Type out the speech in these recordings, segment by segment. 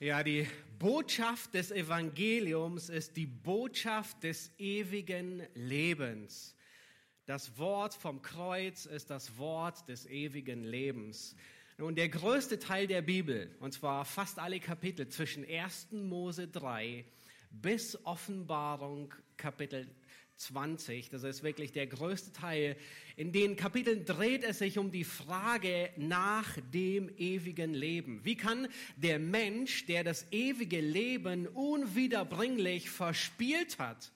Ja, die Botschaft des Evangeliums ist die Botschaft des ewigen Lebens. Das Wort vom Kreuz ist das Wort des ewigen Lebens. Nun, der größte Teil der Bibel, und zwar fast alle Kapitel zwischen 1. Mose 3 bis Offenbarung Kapitel 20. Das ist wirklich der größte Teil. In den Kapiteln dreht es sich um die Frage nach dem ewigen Leben. Wie kann der Mensch, der das ewige Leben unwiederbringlich verspielt hat,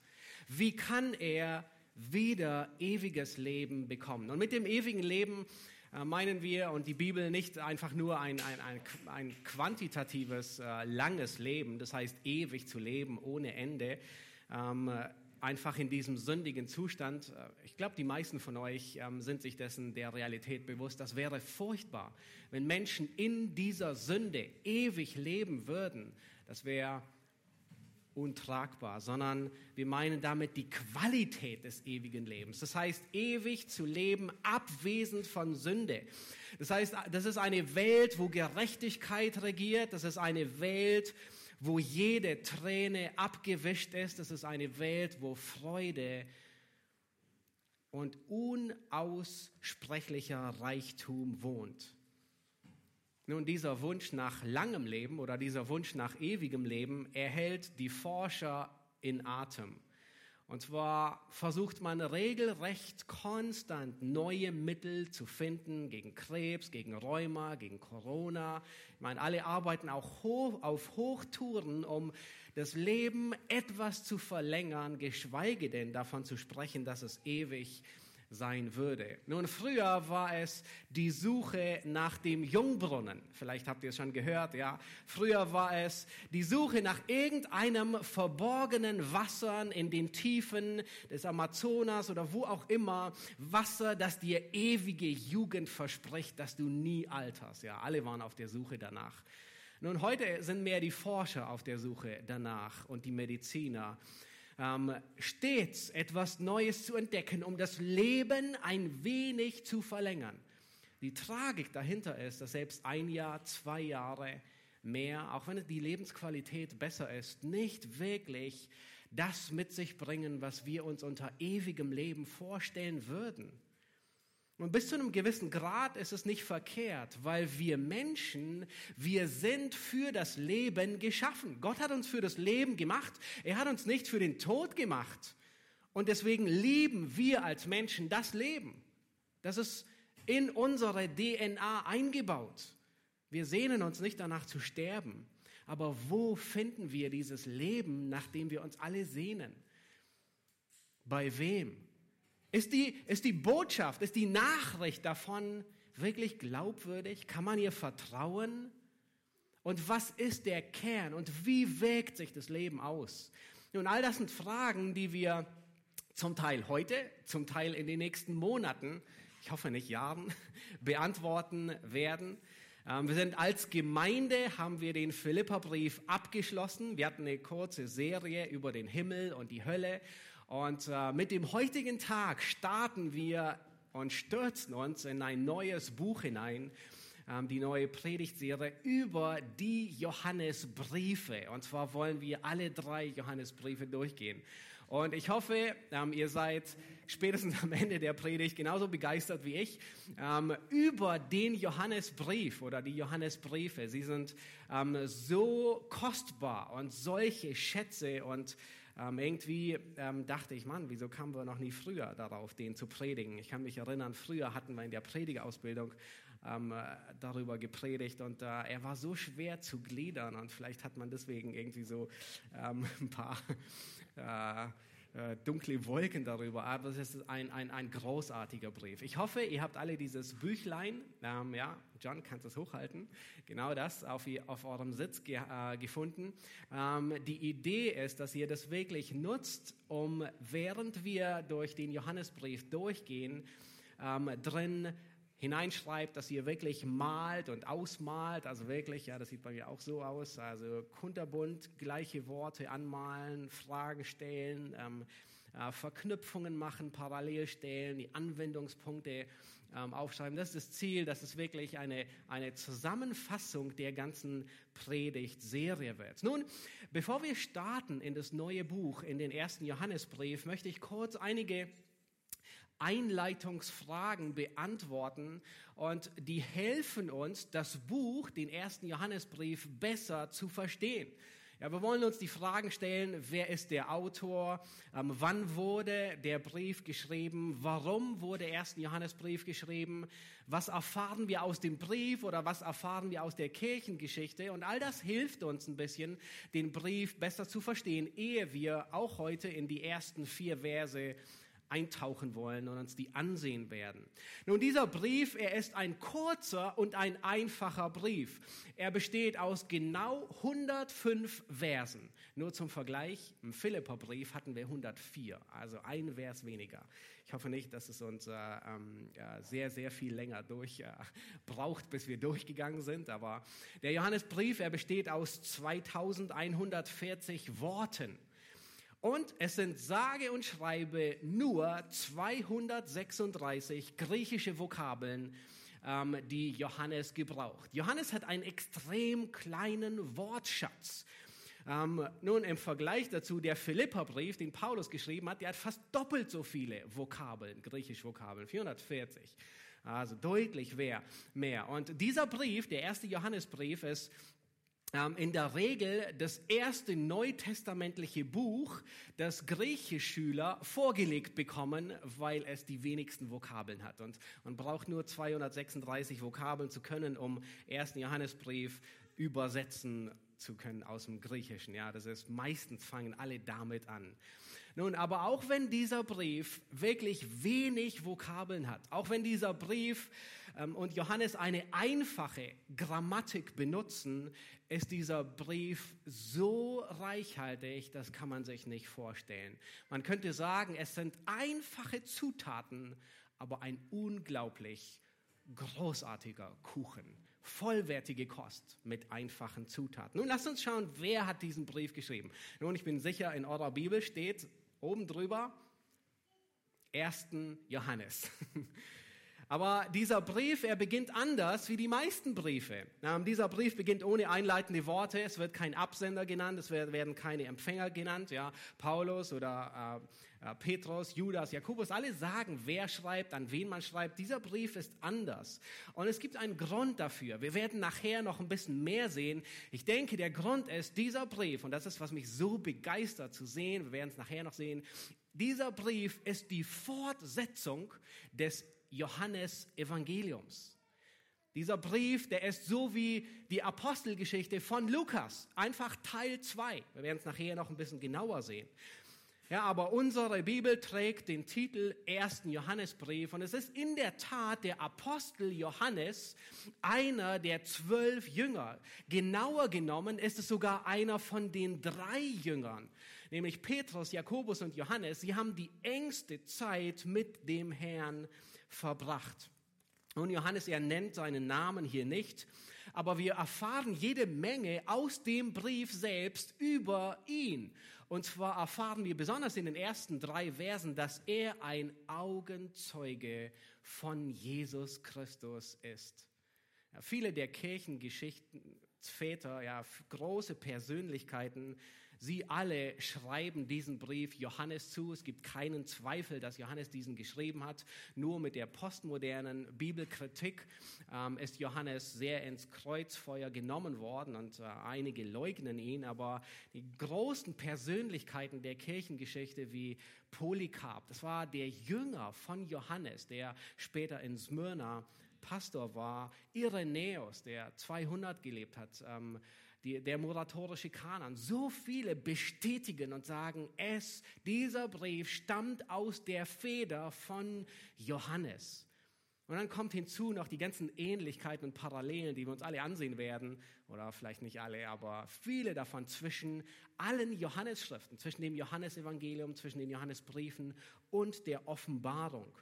wie kann er wieder ewiges Leben bekommen? Und mit dem ewigen Leben äh, meinen wir und die Bibel nicht einfach nur ein, ein, ein, ein quantitatives, äh, langes Leben, das heißt ewig zu leben ohne Ende. Ähm, einfach in diesem sündigen Zustand. Äh, ich glaube, die meisten von euch ähm, sind sich dessen der Realität bewusst. Das wäre furchtbar, wenn Menschen in dieser Sünde ewig leben würden. Das wäre untragbar, sondern wir meinen damit die Qualität des ewigen Lebens. Das heißt, ewig zu leben, abwesend von Sünde. Das heißt, das ist eine Welt, wo Gerechtigkeit regiert. Das ist eine Welt, wo jede Träne abgewischt ist. Das ist eine Welt, wo Freude und unaussprechlicher Reichtum wohnt. Nun, dieser Wunsch nach langem Leben oder dieser Wunsch nach ewigem Leben erhält die Forscher in Atem. Und zwar versucht man regelrecht konstant neue Mittel zu finden gegen Krebs, gegen Rheuma, gegen Corona. Ich meine, alle arbeiten auch hoch, auf Hochtouren, um das Leben etwas zu verlängern, geschweige denn davon zu sprechen, dass es ewig sein würde. Nun, früher war es die Suche nach dem Jungbrunnen. Vielleicht habt ihr es schon gehört, ja. Früher war es die Suche nach irgendeinem verborgenen Wassern in den Tiefen des Amazonas oder wo auch immer. Wasser, das dir ewige Jugend verspricht, dass du nie alterst. Ja, alle waren auf der Suche danach. Nun, heute sind mehr die Forscher auf der Suche danach und die Mediziner ähm, stets etwas Neues zu entdecken, um das Leben ein wenig zu verlängern. Die Tragik dahinter ist, dass selbst ein Jahr, zwei Jahre mehr, auch wenn die Lebensqualität besser ist, nicht wirklich das mit sich bringen, was wir uns unter ewigem Leben vorstellen würden. Und bis zu einem gewissen Grad ist es nicht verkehrt, weil wir Menschen, wir sind für das Leben geschaffen. Gott hat uns für das Leben gemacht. Er hat uns nicht für den Tod gemacht. Und deswegen lieben wir als Menschen das Leben. Das ist in unsere DNA eingebaut. Wir sehnen uns nicht danach zu sterben. Aber wo finden wir dieses Leben, nach dem wir uns alle sehnen? Bei wem? Ist die, ist die Botschaft, ist die Nachricht davon wirklich glaubwürdig? Kann man ihr vertrauen? Und was ist der Kern und wie wägt sich das Leben aus? Nun, all das sind Fragen, die wir zum Teil heute, zum Teil in den nächsten Monaten, ich hoffe nicht Jahren, beantworten werden. Ähm, wir sind als Gemeinde, haben wir den Philipperbrief abgeschlossen. Wir hatten eine kurze Serie über den Himmel und die Hölle und äh, mit dem heutigen Tag starten wir und stürzen uns in ein neues Buch hinein, ähm, die neue Predigtserie über die Johannesbriefe. Und zwar wollen wir alle drei Johannesbriefe durchgehen. Und ich hoffe, ähm, ihr seid spätestens am Ende der Predigt genauso begeistert wie ich ähm, über den Johannesbrief oder die Johannesbriefe. Sie sind ähm, so kostbar und solche Schätze und ähm, irgendwie ähm, dachte ich, Mann, wieso kamen wir noch nie früher darauf, den zu predigen? Ich kann mich erinnern, früher hatten wir in der Predigerausbildung ähm, äh, darüber gepredigt und äh, er war so schwer zu gliedern und vielleicht hat man deswegen irgendwie so ähm, ein paar äh, äh, dunkle Wolken darüber, aber es ist ein, ein, ein großartiger Brief. Ich hoffe, ihr habt alle dieses Büchlein, ähm, ja, John, kannst du es hochhalten, genau das auf, auf eurem Sitz ge, äh, gefunden. Ähm, die Idee ist, dass ihr das wirklich nutzt, um während wir durch den Johannesbrief durchgehen, ähm, drin hineinschreibt, dass ihr wirklich malt und ausmalt, also wirklich, ja, das sieht bei mir auch so aus, also kunterbunt, gleiche Worte anmalen, Fragen stellen, ähm, äh, Verknüpfungen machen, parallel stellen, die Anwendungspunkte ähm, aufschreiben. Das ist das Ziel, dass es wirklich eine, eine Zusammenfassung der ganzen Predigtserie wird. Nun, bevor wir starten in das neue Buch, in den ersten Johannesbrief, möchte ich kurz einige Einleitungsfragen beantworten und die helfen uns, das Buch, den ersten Johannesbrief, besser zu verstehen. Ja, wir wollen uns die Fragen stellen, wer ist der Autor, ähm, wann wurde der Brief geschrieben, warum wurde der erste Johannesbrief geschrieben, was erfahren wir aus dem Brief oder was erfahren wir aus der Kirchengeschichte? Und all das hilft uns ein bisschen, den Brief besser zu verstehen, ehe wir auch heute in die ersten vier Verse eintauchen wollen und uns die ansehen werden. Nun, dieser Brief, er ist ein kurzer und ein einfacher Brief. Er besteht aus genau 105 Versen. Nur zum Vergleich, im Philipperbrief hatten wir 104, also ein Vers weniger. Ich hoffe nicht, dass es uns äh, ähm, sehr, sehr viel länger durch äh, braucht, bis wir durchgegangen sind. Aber der Johannesbrief, er besteht aus 2140 Worten. Und es sind sage und schreibe nur 236 griechische Vokabeln, ähm, die Johannes gebraucht. Johannes hat einen extrem kleinen Wortschatz. Ähm, nun im Vergleich dazu der Philipperbrief, den Paulus geschrieben hat, der hat fast doppelt so viele Vokabeln, griechische Vokabeln, 440. Also deutlich mehr. Und dieser Brief, der erste Johannesbrief, ist in der Regel das erste neutestamentliche Buch, das Griechischschüler vorgelegt bekommen, weil es die wenigsten Vokabeln hat. Und man braucht nur 236 Vokabeln zu können, um ersten Johannesbrief übersetzen zu können aus dem Griechischen. Ja, das ist meistens fangen alle damit an. Nun, aber auch wenn dieser Brief wirklich wenig Vokabeln hat, auch wenn dieser Brief ähm, und Johannes eine einfache Grammatik benutzen, ist dieser Brief so reichhaltig, das kann man sich nicht vorstellen. Man könnte sagen, es sind einfache Zutaten, aber ein unglaublich großartiger Kuchen. Vollwertige Kost mit einfachen Zutaten. Nun lasst uns schauen, wer hat diesen Brief geschrieben. Nun, ich bin sicher, in eurer Bibel steht oben drüber 1. Johannes. Aber dieser Brief, er beginnt anders wie die meisten Briefe. Ähm, dieser Brief beginnt ohne einleitende Worte. Es wird kein Absender genannt, es werden keine Empfänger genannt. Ja, Paulus oder äh, Petrus, Judas, Jakobus, alle sagen, wer schreibt, an wen man schreibt. Dieser Brief ist anders. Und es gibt einen Grund dafür. Wir werden nachher noch ein bisschen mehr sehen. Ich denke, der Grund ist dieser Brief, und das ist, was mich so begeistert zu sehen, wir werden es nachher noch sehen, dieser Brief ist die Fortsetzung des Johannes Evangeliums. Dieser Brief, der ist so wie die Apostelgeschichte von Lukas, einfach Teil 2. Wir werden es nachher noch ein bisschen genauer sehen. Ja, aber unsere Bibel trägt den Titel ersten Johannesbrief und es ist in der Tat der Apostel Johannes, einer der zwölf Jünger. Genauer genommen ist es sogar einer von den drei Jüngern, nämlich Petrus, Jakobus und Johannes. Sie haben die engste Zeit mit dem Herrn verbracht. Und Johannes, er nennt seinen Namen hier nicht, aber wir erfahren jede Menge aus dem Brief selbst über ihn. Und zwar erfahren wir besonders in den ersten drei Versen, dass er ein Augenzeuge von Jesus Christus ist. Ja, viele der Kirchengeschichtenväter, ja, große Persönlichkeiten, Sie alle schreiben diesen Brief Johannes zu. Es gibt keinen Zweifel, dass Johannes diesen geschrieben hat. Nur mit der postmodernen Bibelkritik ähm, ist Johannes sehr ins Kreuzfeuer genommen worden und äh, einige leugnen ihn. Aber die großen Persönlichkeiten der Kirchengeschichte wie Polycarp, das war der Jünger von Johannes, der später in Smyrna Pastor war, Irenäus, der 200 gelebt hat, ähm, die, der moratorische Kanon. So viele bestätigen und sagen, es, dieser Brief stammt aus der Feder von Johannes. Und dann kommt hinzu noch die ganzen Ähnlichkeiten und Parallelen, die wir uns alle ansehen werden, oder vielleicht nicht alle, aber viele davon zwischen allen Johannesschriften, zwischen dem Johannesevangelium, zwischen den Johannesbriefen und der Offenbarung.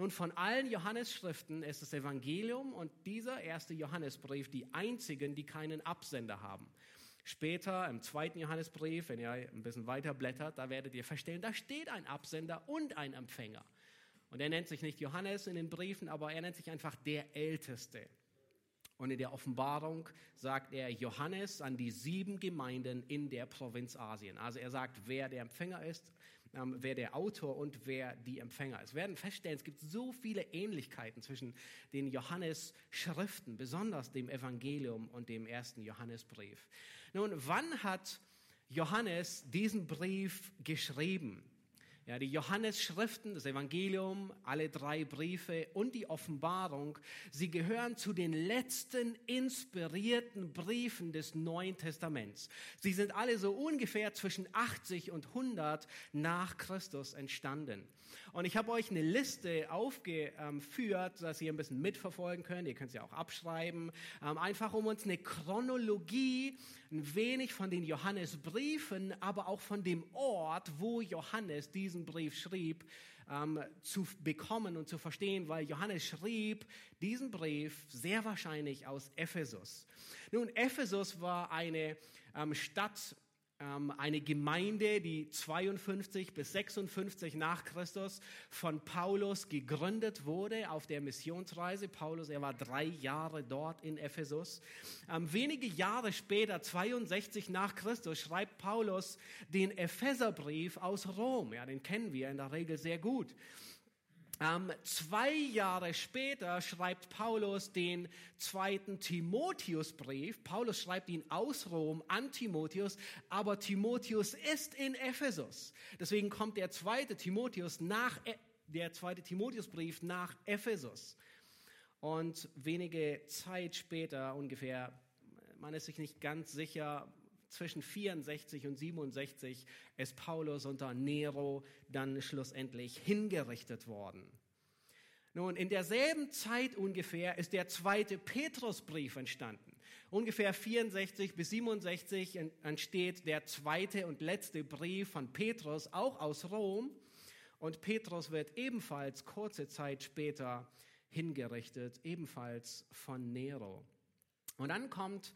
Nun, von allen Johannesschriften ist das Evangelium und dieser erste Johannesbrief die einzigen, die keinen Absender haben. Später im zweiten Johannesbrief, wenn ihr ein bisschen weiter blättert, da werdet ihr feststellen, da steht ein Absender und ein Empfänger. Und er nennt sich nicht Johannes in den Briefen, aber er nennt sich einfach der Älteste. Und in der Offenbarung sagt er Johannes an die sieben Gemeinden in der Provinz Asien. Also er sagt, wer der Empfänger ist, ähm, wer der Autor und wer die Empfänger ist. Wir werden feststellen, es gibt so viele Ähnlichkeiten zwischen den Johannes-Schriften, besonders dem Evangelium und dem ersten Johannesbrief. Nun, wann hat Johannes diesen Brief geschrieben? Ja, die Johannes-Schriften, das Evangelium, alle drei Briefe und die Offenbarung, sie gehören zu den letzten inspirierten Briefen des Neuen Testaments. Sie sind alle so ungefähr zwischen 80 und 100 nach Christus entstanden. Und ich habe euch eine Liste aufgeführt, dass ihr ein bisschen mitverfolgen könnt. Ihr könnt sie auch abschreiben. Ähm, einfach um uns eine Chronologie, ein wenig von den Johannesbriefen, aber auch von dem Ort, wo Johannes diesen Brief schrieb, ähm, zu bekommen und zu verstehen, weil Johannes schrieb diesen Brief sehr wahrscheinlich aus Ephesus. Nun, Ephesus war eine ähm, Stadt eine Gemeinde, die 52 bis 56 nach Christus von Paulus gegründet wurde auf der Missionsreise. Paulus, er war drei Jahre dort in Ephesus. Ähm, wenige Jahre später, 62 nach Christus, schreibt Paulus den Epheserbrief aus Rom. Ja, den kennen wir in der Regel sehr gut. Ähm, zwei Jahre später schreibt Paulus den zweiten Timotheusbrief. Paulus schreibt ihn aus Rom an Timotheus, aber Timotheus ist in Ephesus. Deswegen kommt der zweite Timotheus nach, e, der zweite Timotheusbrief nach Ephesus. Und wenige Zeit später ungefähr, man ist sich nicht ganz sicher, zwischen 64 und 67 ist Paulus unter Nero dann schlussendlich hingerichtet worden. Nun, in derselben Zeit ungefähr ist der zweite Petrusbrief entstanden. Ungefähr 64 bis 67 entsteht der zweite und letzte Brief von Petrus, auch aus Rom. Und Petrus wird ebenfalls kurze Zeit später hingerichtet, ebenfalls von Nero. Und dann kommt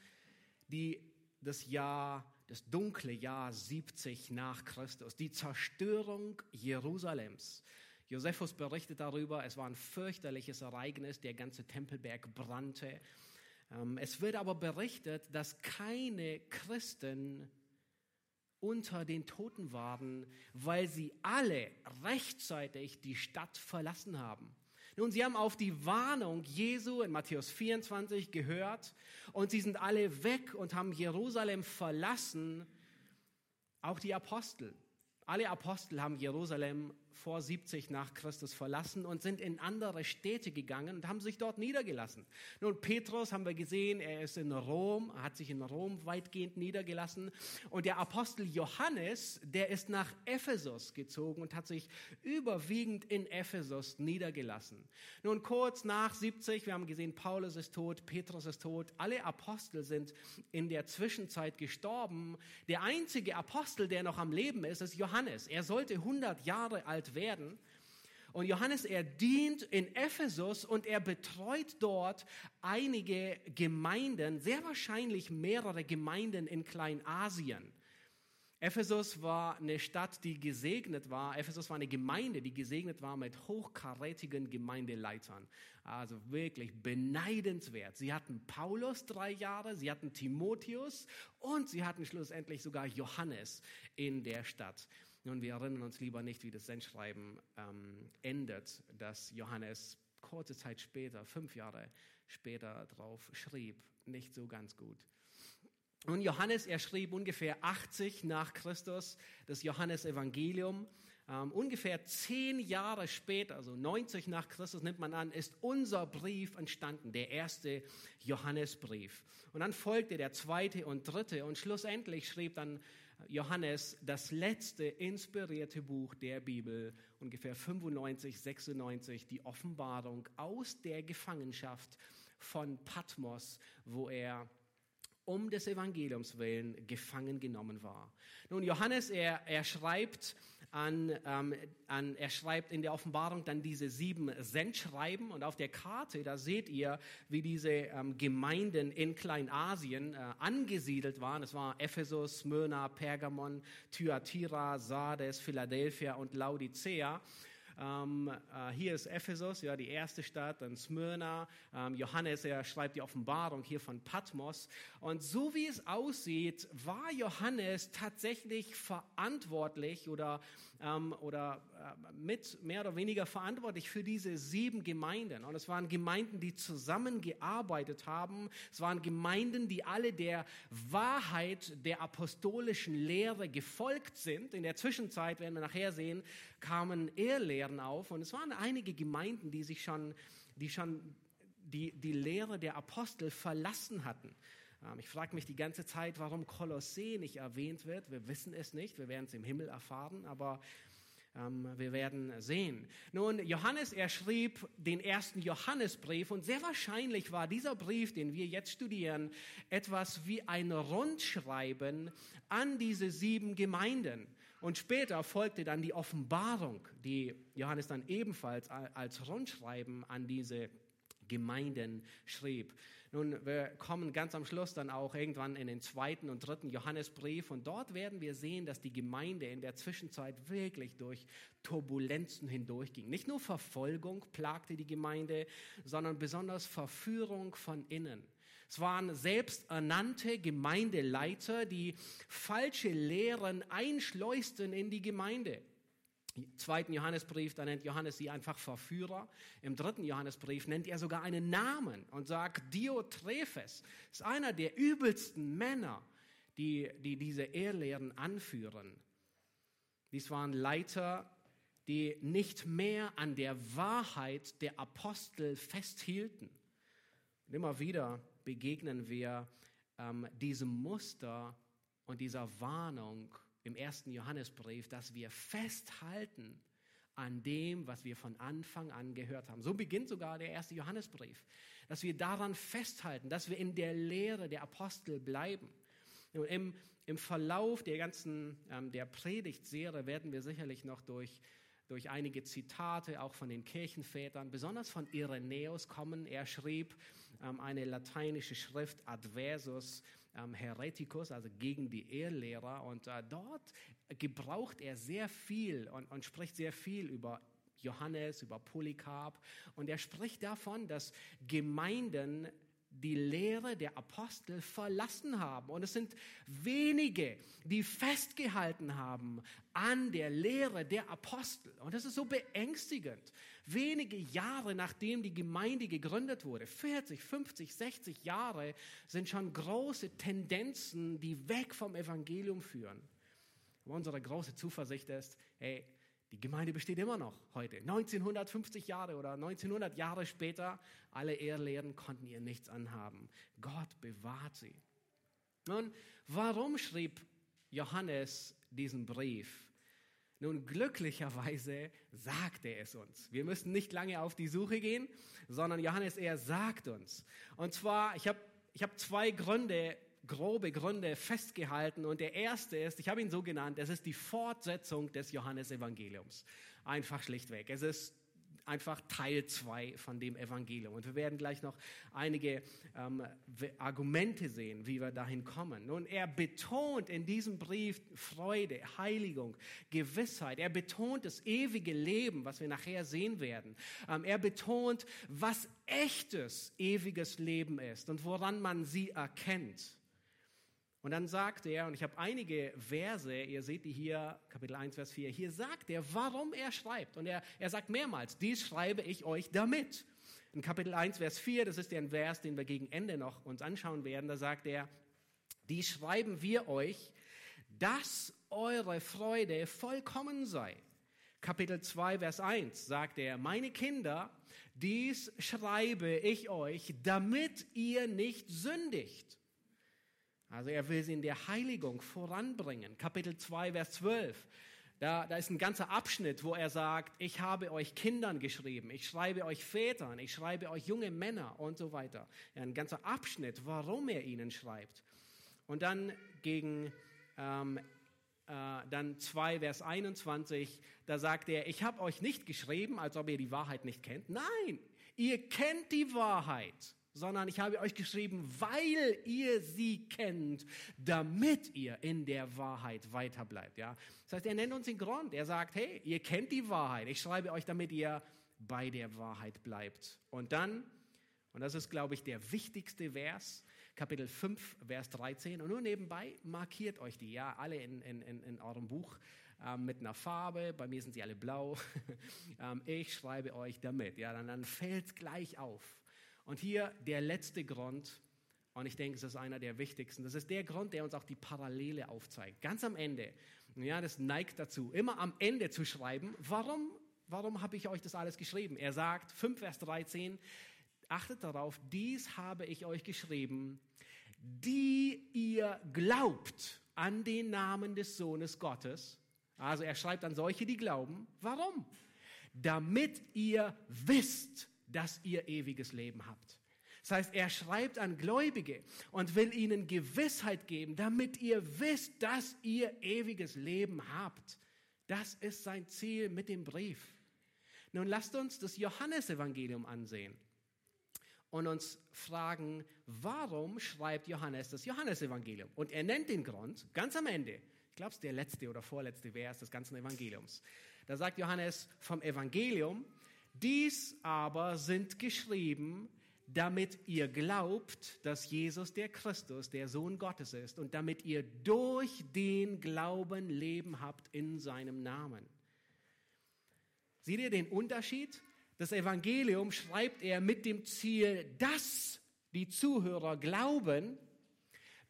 die das Jahr, das dunkle Jahr 70 nach Christus, die Zerstörung Jerusalems. Josephus berichtet darüber, es war ein fürchterliches Ereignis, der ganze Tempelberg brannte. Ähm, es wird aber berichtet, dass keine Christen unter den Toten waren, weil sie alle rechtzeitig die Stadt verlassen haben. Nun, sie haben auf die Warnung Jesu in Matthäus 24 gehört und sie sind alle weg und haben Jerusalem verlassen, auch die Apostel. Alle Apostel haben Jerusalem vor 70 nach Christus verlassen und sind in andere Städte gegangen und haben sich dort niedergelassen. Nun, Petrus haben wir gesehen, er ist in Rom, hat sich in Rom weitgehend niedergelassen. Und der Apostel Johannes, der ist nach Ephesus gezogen und hat sich überwiegend in Ephesus niedergelassen. Nun, kurz nach 70, wir haben gesehen, Paulus ist tot, Petrus ist tot, alle Apostel sind in der Zwischenzeit gestorben. Der einzige Apostel, der noch am Leben ist, ist Johannes. Er sollte 100 Jahre alt alt werden. Und Johannes, er dient in Ephesus und er betreut dort einige Gemeinden, sehr wahrscheinlich mehrere Gemeinden in Kleinasien. Ephesus war eine Stadt, die gesegnet war. Ephesus war eine Gemeinde, die gesegnet war mit hochkarätigen Gemeindeleitern. Also wirklich beneidenswert. Sie hatten Paulus drei Jahre, sie hatten Timotheus und sie hatten schlussendlich sogar Johannes in der Stadt. Nun, wir erinnern uns lieber nicht, wie das Sendschreiben ähm, endet, dass Johannes kurze Zeit später, fünf Jahre später drauf schrieb. Nicht so ganz gut. Und Johannes, er schrieb ungefähr 80 nach Christus das Johannesevangelium. Ähm, ungefähr zehn Jahre später, also 90 nach Christus nimmt man an, ist unser Brief entstanden, der erste Johannesbrief. Und dann folgte der zweite und dritte und schlussendlich schrieb dann Johannes das letzte inspirierte Buch der Bibel, ungefähr 95, 96, die Offenbarung aus der Gefangenschaft von Patmos, wo er um des Evangeliums willen gefangen genommen war. Nun, Johannes, er, er schreibt an, ähm, an, er schreibt in der Offenbarung dann diese sieben Sendschreiben und auf der Karte, da seht ihr, wie diese ähm, Gemeinden in Kleinasien äh, angesiedelt waren. Es war Ephesus, Smyrna, Pergamon, Thyatira, Sardes, Philadelphia und Laodicea. Ähm, äh, hier ist Ephesus, ja, die erste Stadt, dann Smyrna. Ähm, Johannes, er schreibt die Offenbarung hier von Patmos. Und so wie es aussieht, war Johannes tatsächlich verantwortlich oder, ähm, oder äh, mit mehr oder weniger verantwortlich für diese sieben Gemeinden. Und es waren Gemeinden, die zusammengearbeitet haben. Es waren Gemeinden, die alle der Wahrheit der apostolischen Lehre gefolgt sind. In der Zwischenzeit, werden wir nachher sehen, kamen Ehrlehren auf. Und es waren einige Gemeinden, die sich schon, die schon die, die Lehre der Apostel verlassen hatten. Ähm, ich frage mich die ganze Zeit, warum Kolossee nicht erwähnt wird. Wir wissen es nicht, wir werden es im Himmel erfahren, aber ähm, wir werden sehen. Nun, Johannes, er schrieb den ersten Johannesbrief und sehr wahrscheinlich war dieser Brief, den wir jetzt studieren, etwas wie ein Rundschreiben an diese sieben Gemeinden. Und später folgte dann die Offenbarung, die Johannes dann ebenfalls als Rundschreiben an diese Gemeinden schrieb. Nun, wir kommen ganz am Schluss dann auch irgendwann in den zweiten und dritten Johannesbrief und dort werden wir sehen, dass die Gemeinde in der Zwischenzeit wirklich durch Turbulenzen hindurchging. Nicht nur Verfolgung plagte die Gemeinde, sondern besonders Verführung von innen. Es waren selbsternannte Gemeindeleiter, die falsche Lehren einschleusten in die Gemeinde. Im zweiten Johannesbrief, da nennt Johannes sie einfach Verführer. Im dritten Johannesbrief nennt er sogar einen Namen und sagt, Diotrephes ist einer der übelsten Männer, die, die diese Ehrlehren anführen. Dies waren Leiter, die nicht mehr an der Wahrheit der Apostel festhielten. Und immer wieder begegnen wir ähm, diesem Muster und dieser Warnung im ersten Johannesbrief, dass wir festhalten an dem, was wir von Anfang an gehört haben. So beginnt sogar der erste Johannesbrief, dass wir daran festhalten, dass wir in der Lehre der Apostel bleiben. Im, im Verlauf der ganzen ähm, der Predigtserie werden wir sicherlich noch durch durch einige Zitate auch von den Kirchenvätern, besonders von Irenäus kommen. Er schrieb eine lateinische Schrift Adversus ähm, Hereticus, also gegen die Ehrlehrer. Und äh, dort gebraucht er sehr viel und, und spricht sehr viel über Johannes, über Polycarp. Und er spricht davon, dass Gemeinden die Lehre der Apostel verlassen haben. Und es sind wenige, die festgehalten haben an der Lehre der Apostel. Und das ist so beängstigend. Wenige Jahre nachdem die Gemeinde gegründet wurde, 40, 50, 60 Jahre, sind schon große Tendenzen, die weg vom Evangelium führen. Aber unsere große Zuversicht ist, hey, die Gemeinde besteht immer noch heute. 1950 Jahre oder 1900 Jahre später, alle Ehrlehren konnten ihr nichts anhaben. Gott bewahrt sie. Nun, warum schrieb Johannes diesen Brief? Nun, glücklicherweise sagt er es uns. Wir müssen nicht lange auf die Suche gehen, sondern Johannes, er sagt uns. Und zwar, ich habe ich hab zwei Gründe, grobe Gründe festgehalten. Und der erste ist, ich habe ihn so genannt, es ist die Fortsetzung des Johannesevangeliums. Einfach schlichtweg. Es ist einfach Teil 2 von dem Evangelium. Und wir werden gleich noch einige ähm, Argumente sehen, wie wir dahin kommen. Nun, er betont in diesem Brief Freude, Heiligung, Gewissheit. Er betont das ewige Leben, was wir nachher sehen werden. Ähm, er betont, was echtes, ewiges Leben ist und woran man sie erkennt. Und dann sagt er, und ich habe einige Verse, ihr seht die hier, Kapitel 1, Vers 4, hier sagt er, warum er schreibt. Und er, er sagt mehrmals, dies schreibe ich euch damit. In Kapitel 1, Vers 4, das ist der Vers, den wir gegen Ende noch uns anschauen werden, da sagt er, dies schreiben wir euch, dass eure Freude vollkommen sei. Kapitel 2, Vers 1 sagt er, meine Kinder, dies schreibe ich euch, damit ihr nicht sündigt. Also er will sie in der Heiligung voranbringen. Kapitel 2, Vers 12. Da, da ist ein ganzer Abschnitt, wo er sagt, ich habe euch Kindern geschrieben, ich schreibe euch Vätern, ich schreibe euch junge Männer und so weiter. Ja, ein ganzer Abschnitt, warum er ihnen schreibt. Und dann gegen ähm, äh, dann 2, Vers 21, da sagt er, ich habe euch nicht geschrieben, als ob ihr die Wahrheit nicht kennt. Nein, ihr kennt die Wahrheit sondern ich habe euch geschrieben, weil ihr sie kennt, damit ihr in der Wahrheit weiterbleibt. Ja? Das heißt, er nennt uns den Grund. Er sagt, hey, ihr kennt die Wahrheit. Ich schreibe euch, damit ihr bei der Wahrheit bleibt. Und dann, und das ist, glaube ich, der wichtigste Vers, Kapitel 5, Vers 13. Und nur nebenbei markiert euch die, ja, alle in, in, in eurem Buch ähm, mit einer Farbe. Bei mir sind sie alle blau. ähm, ich schreibe euch damit. Ja, dann, dann fällt gleich auf. Und hier der letzte Grund, und ich denke, es ist einer der wichtigsten. Das ist der Grund, der uns auch die Parallele aufzeigt. Ganz am Ende. Ja, das neigt dazu, immer am Ende zu schreiben. Warum, warum habe ich euch das alles geschrieben? Er sagt, 5 Vers 13, achtet darauf, dies habe ich euch geschrieben, die ihr glaubt an den Namen des Sohnes Gottes. Also er schreibt an solche, die glauben. Warum? Damit ihr wisst, dass ihr ewiges Leben habt. Das heißt, er schreibt an Gläubige und will ihnen Gewissheit geben, damit ihr wisst, dass ihr ewiges Leben habt. Das ist sein Ziel mit dem Brief. Nun lasst uns das Johannesevangelium ansehen und uns fragen, warum schreibt Johannes das Johannesevangelium? Und er nennt den Grund ganz am Ende. Ich glaube, es ist der letzte oder vorletzte Vers des ganzen Evangeliums. Da sagt Johannes vom Evangelium, dies aber sind geschrieben, damit ihr glaubt, dass Jesus der Christus, der Sohn Gottes ist und damit ihr durch den Glauben Leben habt in seinem Namen. Seht ihr den Unterschied? Das Evangelium schreibt er mit dem Ziel, dass die Zuhörer glauben.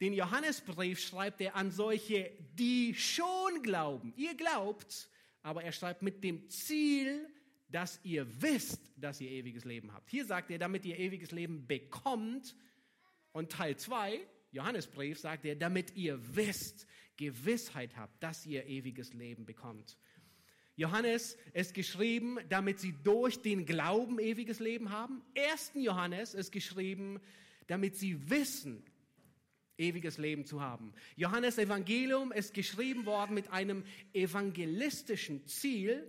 Den Johannesbrief schreibt er an solche, die schon glauben. Ihr glaubt, aber er schreibt mit dem Ziel, dass ihr wisst, dass ihr ewiges Leben habt. Hier sagt er, damit ihr ewiges Leben bekommt. Und Teil 2, Johannesbrief, sagt er, damit ihr wisst, Gewissheit habt, dass ihr ewiges Leben bekommt. Johannes ist geschrieben, damit sie durch den Glauben ewiges Leben haben. Ersten Johannes ist geschrieben, damit sie wissen, ewiges Leben zu haben. Johannes Evangelium ist geschrieben worden mit einem evangelistischen Ziel.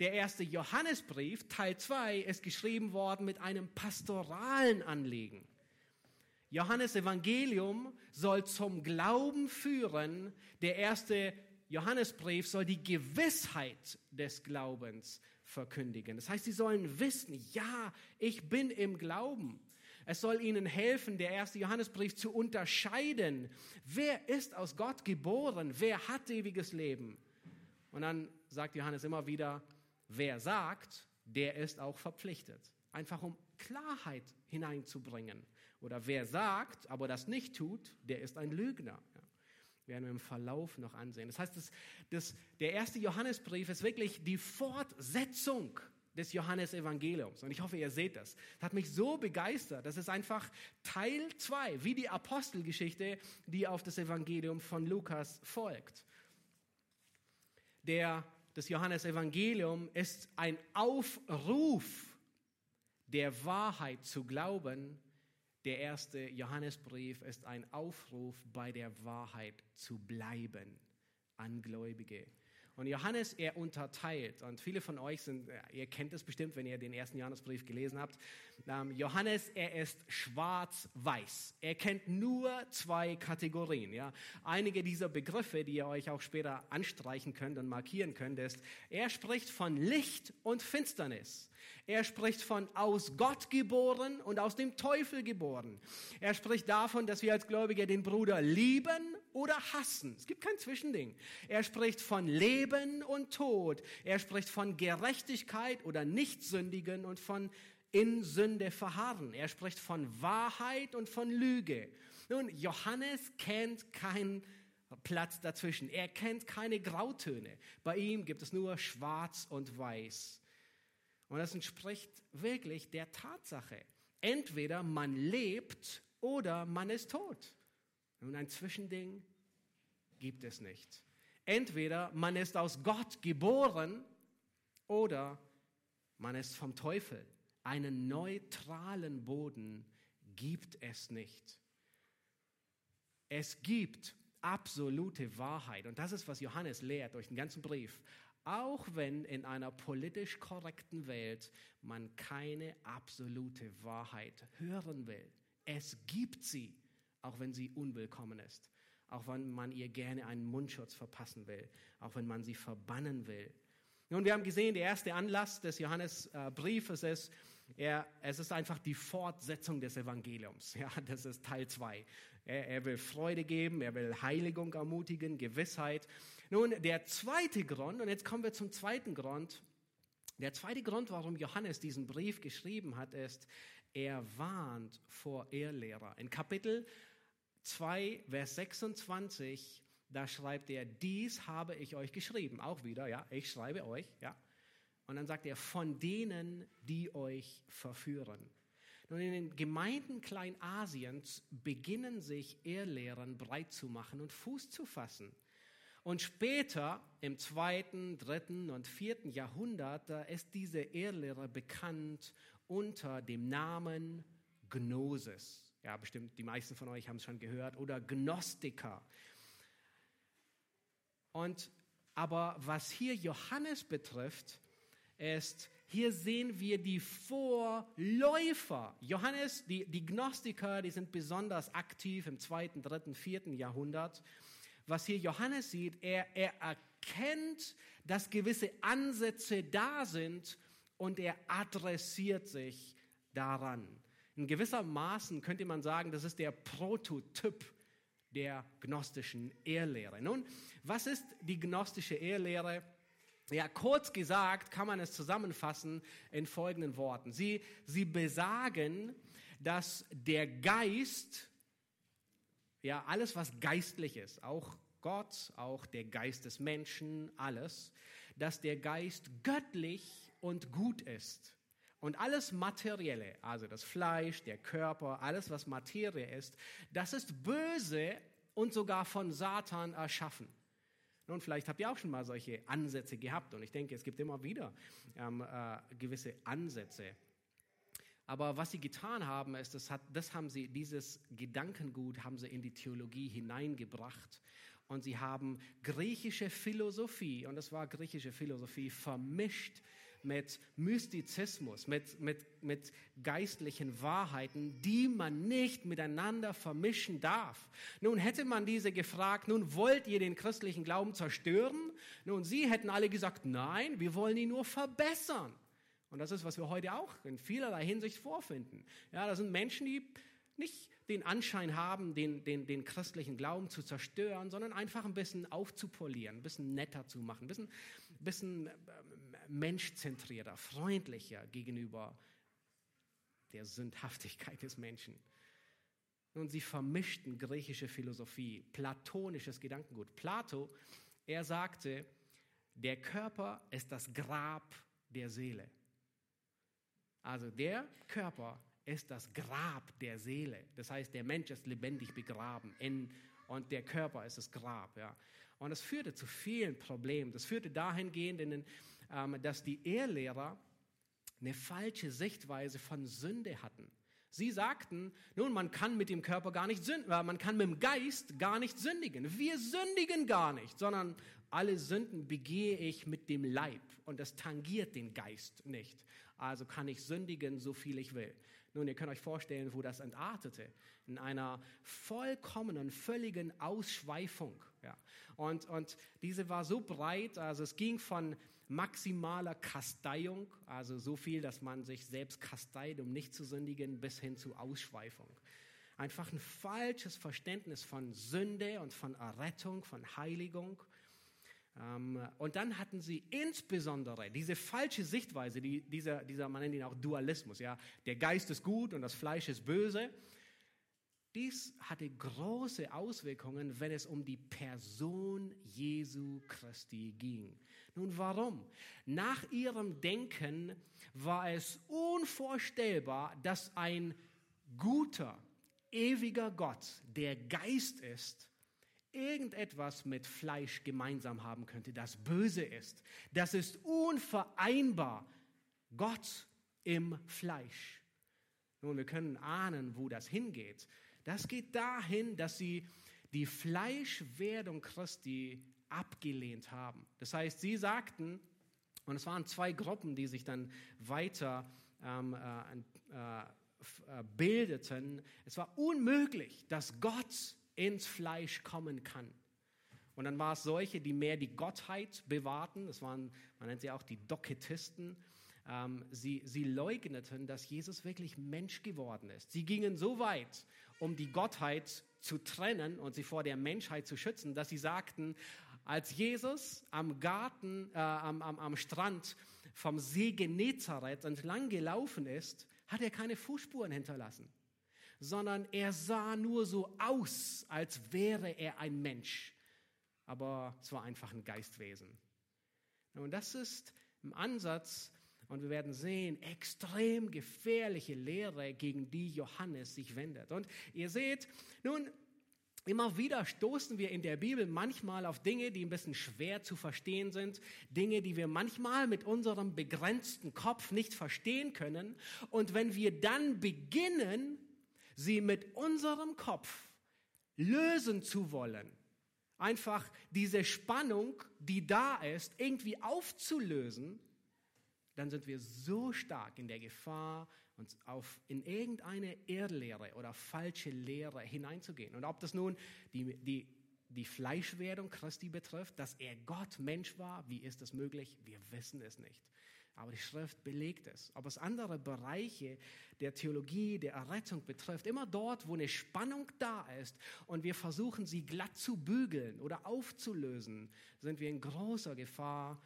Der erste Johannesbrief, Teil 2, ist geschrieben worden mit einem pastoralen Anliegen. Johannes Evangelium soll zum Glauben führen. Der erste Johannesbrief soll die Gewissheit des Glaubens verkündigen. Das heißt, sie sollen wissen, ja, ich bin im Glauben. Es soll ihnen helfen, der erste Johannesbrief zu unterscheiden, wer ist aus Gott geboren, wer hat ewiges Leben. Und dann sagt Johannes immer wieder, wer sagt, der ist auch verpflichtet. Einfach um Klarheit hineinzubringen. Oder wer sagt, aber das nicht tut, der ist ein Lügner werden wir im Verlauf noch ansehen. Das heißt, das, das, der erste Johannesbrief ist wirklich die Fortsetzung des Johannesevangeliums. Und ich hoffe, ihr seht das. Das hat mich so begeistert. Das ist einfach Teil 2, wie die Apostelgeschichte, die auf das Evangelium von Lukas folgt. Der, das Johannesevangelium ist ein Aufruf der Wahrheit zu glauben der erste Johannesbrief ist ein Aufruf, bei der Wahrheit zu bleiben an Gläubige. Und Johannes, er unterteilt, und viele von euch sind, ihr kennt es bestimmt, wenn ihr den ersten Johannesbrief gelesen habt. Ähm, Johannes, er ist schwarz-weiß. Er kennt nur zwei Kategorien. Ja? Einige dieser Begriffe, die ihr euch auch später anstreichen könnt und markieren könnt, ist, er spricht von Licht und Finsternis. Er spricht von aus Gott geboren und aus dem Teufel geboren. Er spricht davon, dass wir als Gläubige den Bruder lieben oder hassen. Es gibt kein Zwischending. Er spricht von Leben und Tod. Er spricht von Gerechtigkeit oder Nichtsündigen und von in Sünde verharren. Er spricht von Wahrheit und von Lüge. Nun, Johannes kennt keinen Platz dazwischen. Er kennt keine Grautöne. Bei ihm gibt es nur Schwarz und Weiß. Und das entspricht wirklich der Tatsache. Entweder man lebt oder man ist tot. Und ein Zwischending gibt es nicht. Entweder man ist aus Gott geboren oder man ist vom Teufel. Einen neutralen Boden gibt es nicht. Es gibt absolute Wahrheit. Und das ist, was Johannes lehrt durch den ganzen Brief Auch wenn in einer politisch korrekten Welt man keine absolute Wahrheit hören will. Es gibt sie, auch wenn sie unwillkommen ist. Auch wenn man ihr gerne einen Mundschutz verpassen will. Auch wenn man sie verbannen will. Nun, wir haben gesehen, der erste Anlass des Johannesbriefes ist, er, es ist einfach die Fortsetzung des Evangeliums. Ja, das ist Teil 2. Er, er will Freude geben, er will Heiligung ermutigen, Gewissheit. Nun, der zweite Grund, und jetzt kommen wir zum zweiten Grund. Der zweite Grund, warum Johannes diesen Brief geschrieben hat, ist, er warnt vor Ehrlehrer. In Kapitel 2, Vers 26 da schreibt er, dies habe ich euch geschrieben. Auch wieder, ja, ich schreibe euch, ja. Und dann sagt er, von denen, die euch verführen. Nun, in den Gemeinden Kleinasiens beginnen sich Ehrlehren breit zu machen und Fuß zu fassen. Und später, im zweiten, dritten und vierten Jahrhundert, ist diese Ehrlehre bekannt unter dem Namen Gnosis. Ja, bestimmt die meisten von euch haben es schon gehört. Oder Gnostiker. Und aber was hier Johannes betrifft, ist, hier sehen wir die Vorläufer. Johannes, die, die Gnostiker, die sind besonders aktiv im zweiten, dritten, vierten Jahrhundert. Was hier Johannes sieht, er, er erkennt, dass gewisse Ansätze da sind und er adressiert sich daran. In gewisser Maßen könnte man sagen, das ist der Prototyp der gnostischen Ehrlehre. Nun, was ist die gnostische Ehrlehre? Ja, kurz gesagt kann man es zusammenfassen in folgenden Worten. Sie, sie besagen, dass der Geist, ja, alles was geistlich ist, auch Gott, auch der Geist des Menschen, alles, dass der Geist göttlich und gut ist. Und alles Materielle, also das Fleisch, der Körper, alles was Materie ist, das ist böse und sogar von Satan erschaffen. Nun, vielleicht habt ihr auch schon mal solche Ansätze gehabt und ich denke, es gibt immer wieder ähm, äh, gewisse Ansätze. Aber was sie getan haben, ist, das, hat, das haben sie, dieses Gedankengut haben sie in die Theologie hineingebracht und sie haben griechische Philosophie, und das war griechische Philosophie, vermischt mit Mystizismus, mit, mit, mit geistlichen Wahrheiten, die man nicht miteinander vermischen darf. Nun hätte man diese gefragt, nun wollt ihr den christlichen Glauben zerstören? Nun, sie hätten alle gesagt, nein, wir wollen ihn nur verbessern. Und das ist, was wir heute auch in vielerlei Hinsicht vorfinden. Ja, das sind Menschen, die nicht den Anschein haben, den, den, den christlichen Glauben zu zerstören, sondern einfach ein bisschen aufzupolieren, ein bisschen netter zu machen, ein bisschen, bisschen ähm, menschzentrierter, freundlicher gegenüber der Sündhaftigkeit des Menschen. Und sie vermischten griechische Philosophie, platonisches Gedankengut. Plato, er sagte, der Körper ist das Grab der Seele. Also der Körper ist das Grab der Seele. Das heißt, der Mensch ist lebendig begraben in, und der Körper ist das Grab. Ja. Und das führte zu vielen Problemen. Das führte dahingehend, in, ähm, dass die Ehrlehrer eine falsche Sichtweise von Sünde hatten. Sie sagten, nun, man kann mit dem Körper gar nicht sündigen, man kann mit dem Geist gar nicht sündigen. Wir sündigen gar nicht, sondern alle Sünden begehe ich mit dem Leib und das tangiert den Geist nicht. Also kann ich sündigen, so viel ich will. Nun, ihr könnt euch vorstellen, wo das entartete. In einer vollkommenen, völligen Ausschweifung. Ja. Und, und diese war so breit, also es ging von maximaler Kasteiung, also so viel, dass man sich selbst kasteit, um nicht zu sündigen, bis hin zu Ausschweifung. Einfach ein falsches Verständnis von Sünde und von Errettung, von Heiligung. Ähm, und dann hatten sie insbesondere diese falsche Sichtweise, die, dieser, dieser, man nennt ihn auch Dualismus, ja, der Geist ist gut und das Fleisch ist böse. Dies hatte große Auswirkungen, wenn es um die Person Jesu Christi ging. Nun warum? Nach ihrem Denken war es unvorstellbar, dass ein guter, ewiger Gott, der Geist ist, irgendetwas mit Fleisch gemeinsam haben könnte, das böse ist. Das ist unvereinbar. Gott im Fleisch. Nun, wir können ahnen, wo das hingeht. Das geht dahin, dass sie die Fleischwerdung Christi abgelehnt haben. Das heißt, sie sagten, und es waren zwei Gruppen, die sich dann weiter ähm, äh, äh, äh, bildeten. Es war unmöglich, dass Gott ins Fleisch kommen kann. Und dann war es solche, die mehr die Gottheit bewahrten. Das waren, man nennt sie auch die Doketisten. Ähm, sie, sie leugneten, dass Jesus wirklich Mensch geworden ist. Sie gingen so weit, um die Gottheit zu trennen und sie vor der Menschheit zu schützen, dass sie sagten, als Jesus am Garten, äh, am, am, am Strand vom See Genezareth entlang gelaufen ist, hat er keine Fußspuren hinterlassen, sondern er sah nur so aus, als wäre er ein Mensch. Aber es war einfach ein Geistwesen. Und das ist im Ansatz, und wir werden sehen, extrem gefährliche Lehre, gegen die Johannes sich wendet. Und ihr seht, nun, Immer wieder stoßen wir in der Bibel manchmal auf Dinge, die ein bisschen schwer zu verstehen sind, Dinge, die wir manchmal mit unserem begrenzten Kopf nicht verstehen können. Und wenn wir dann beginnen, sie mit unserem Kopf lösen zu wollen, einfach diese Spannung, die da ist, irgendwie aufzulösen, dann sind wir so stark in der Gefahr, uns auf, in irgendeine Irrlehre oder falsche Lehre hineinzugehen. Und ob das nun die, die, die Fleischwerdung Christi betrifft, dass er Gott Mensch war, wie ist das möglich? Wir wissen es nicht. Aber die Schrift belegt es. Ob es andere Bereiche der Theologie, der Errettung betrifft, immer dort, wo eine Spannung da ist und wir versuchen, sie glatt zu bügeln oder aufzulösen, sind wir in großer Gefahr,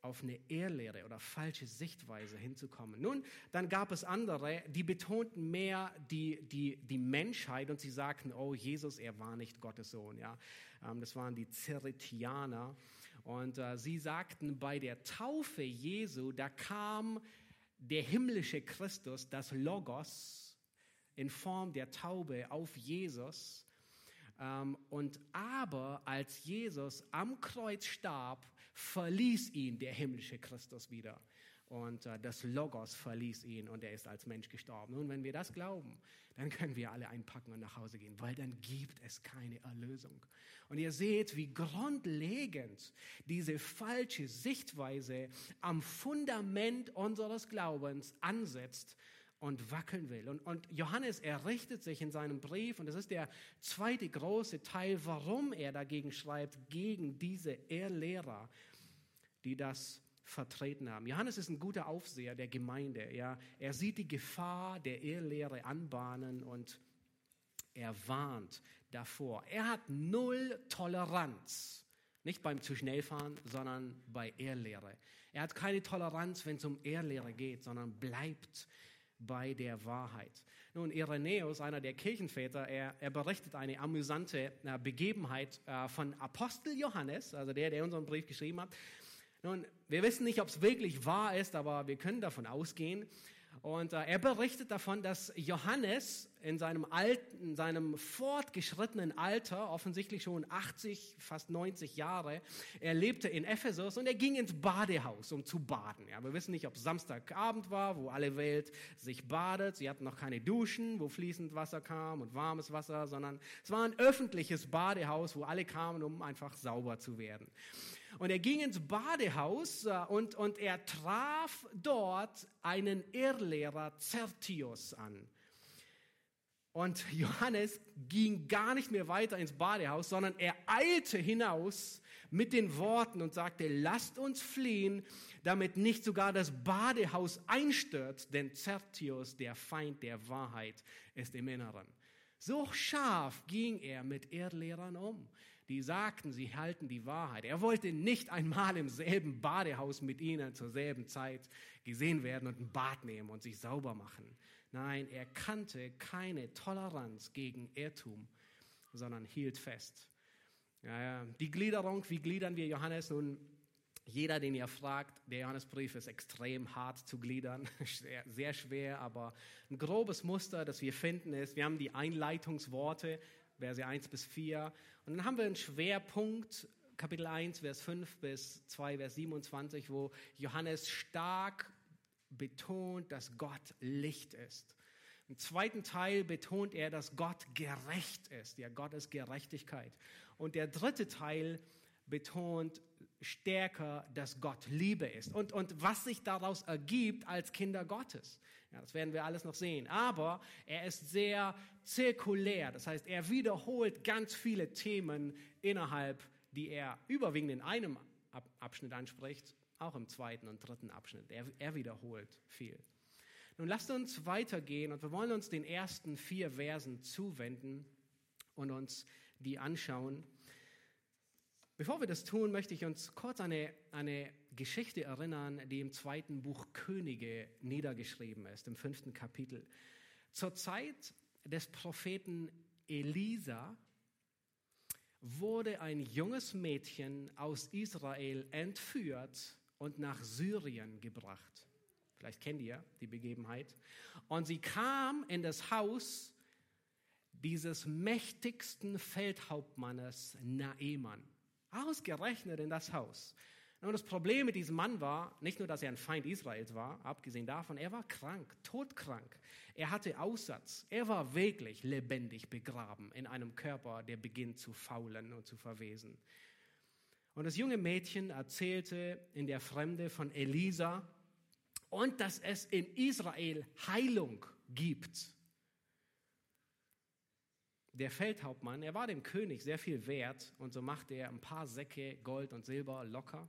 auf eine Ehrlehre oder falsche Sichtweise hinzukommen. Nun, dann gab es andere, die betonten mehr die, die, die Menschheit und sie sagten, oh, Jesus, er war nicht Gottes Sohn. Ja? Ähm, das waren die Zeretianer. Und äh, sie sagten, bei der Taufe Jesu, da kam der himmlische Christus, das Logos, in Form der Taube auf Jesus. Ähm, und aber als Jesus am Kreuz starb, verließ ihn der himmlische Christus wieder. Und äh, das Logos verließ ihn und er ist als Mensch gestorben. Und wenn wir das glauben, dann können wir alle einpacken und nach Hause gehen, weil dann gibt es keine Erlösung. Und ihr seht, wie grundlegend diese falsche Sichtweise am Fundament unseres Glaubens ansetzt und wackeln will. Und, und Johannes errichtet sich in seinem Brief, und das ist der zweite große Teil, warum er dagegen schreibt, gegen diese Irrlehrer, die das vertreten haben. Johannes ist ein guter Aufseher der Gemeinde. Ja. Er sieht die Gefahr der Irrlehre anbahnen und er warnt davor. Er hat null Toleranz. Nicht beim zu schnell fahren, sondern bei Ehrlehre. Er hat keine Toleranz, wenn es um Ehrlehre geht, sondern bleibt bei der Wahrheit. Nun, Irenäus, einer der Kirchenväter, er, er berichtet eine amüsante äh, Begebenheit äh, von Apostel Johannes, also der, der unseren Brief geschrieben hat. Nun, wir wissen nicht, ob es wirklich wahr ist, aber wir können davon ausgehen. Und äh, er berichtet davon, dass Johannes in seinem alten, in seinem fortgeschrittenen Alter, offensichtlich schon 80, fast 90 Jahre, er lebte in Ephesus und er ging ins Badehaus, um zu baden. Ja, wir wissen nicht, ob es Samstagabend war, wo alle Welt sich badet. Sie hatten noch keine Duschen, wo fließend Wasser kam und warmes Wasser, sondern es war ein öffentliches Badehaus, wo alle kamen, um einfach sauber zu werden. Und er ging ins Badehaus äh, und, und er traf dort einen Irrlehrer Zertius an. Und Johannes ging gar nicht mehr weiter ins Badehaus, sondern er eilte hinaus mit den Worten und sagte, lasst uns fliehen, damit nicht sogar das Badehaus einstürzt, denn Zertius, der Feind der Wahrheit, ist im Inneren. So scharf ging er mit Erdlehrern um, die sagten, sie halten die Wahrheit. Er wollte nicht einmal im selben Badehaus mit ihnen zur selben Zeit gesehen werden und ein Bad nehmen und sich sauber machen. Nein, er kannte keine Toleranz gegen Irrtum, sondern hielt fest. Die Gliederung, wie gliedern wir Johannes? Nun, jeder, den ihr fragt, der Johannesbrief ist extrem hart zu gliedern, sehr, sehr schwer, aber ein grobes Muster, das wir finden, ist, wir haben die Einleitungsworte, Verse 1 bis 4, und dann haben wir einen Schwerpunkt, Kapitel 1, Vers 5 bis 2, Vers 27, wo Johannes stark betont, dass Gott Licht ist. Im zweiten Teil betont er, dass Gott gerecht ist. Ja, Gott ist Gerechtigkeit. Und der dritte Teil betont stärker, dass Gott Liebe ist und, und was sich daraus ergibt als Kinder Gottes. Ja, das werden wir alles noch sehen. Aber er ist sehr zirkulär, das heißt, er wiederholt ganz viele Themen innerhalb, die er überwiegend in einem Abschnitt anspricht, auch im zweiten und dritten Abschnitt. Er, er wiederholt viel. Nun lasst uns weitergehen und wir wollen uns den ersten vier Versen zuwenden und uns die anschauen. Bevor wir das tun, möchte ich uns kurz eine, eine Geschichte erinnern, die im zweiten Buch Könige niedergeschrieben ist, im fünften Kapitel. Zur Zeit des Propheten Elisa wurde ein junges Mädchen aus Israel entführt und nach Syrien gebracht. Vielleicht kennt ihr die Begebenheit. Und sie kam in das Haus dieses mächtigsten Feldhauptmannes Naeman. Ausgerechnet in das Haus. Und das Problem mit diesem Mann war, nicht nur, dass er ein Feind Israels war, abgesehen davon, er war krank, todkrank. Er hatte Aussatz. Er war wirklich lebendig begraben in einem Körper, der beginnt zu faulen und zu verwesen. Und das junge Mädchen erzählte in der Fremde von Elisa und dass es in Israel Heilung gibt. Der Feldhauptmann, er war dem König sehr viel wert und so machte er ein paar Säcke Gold und Silber locker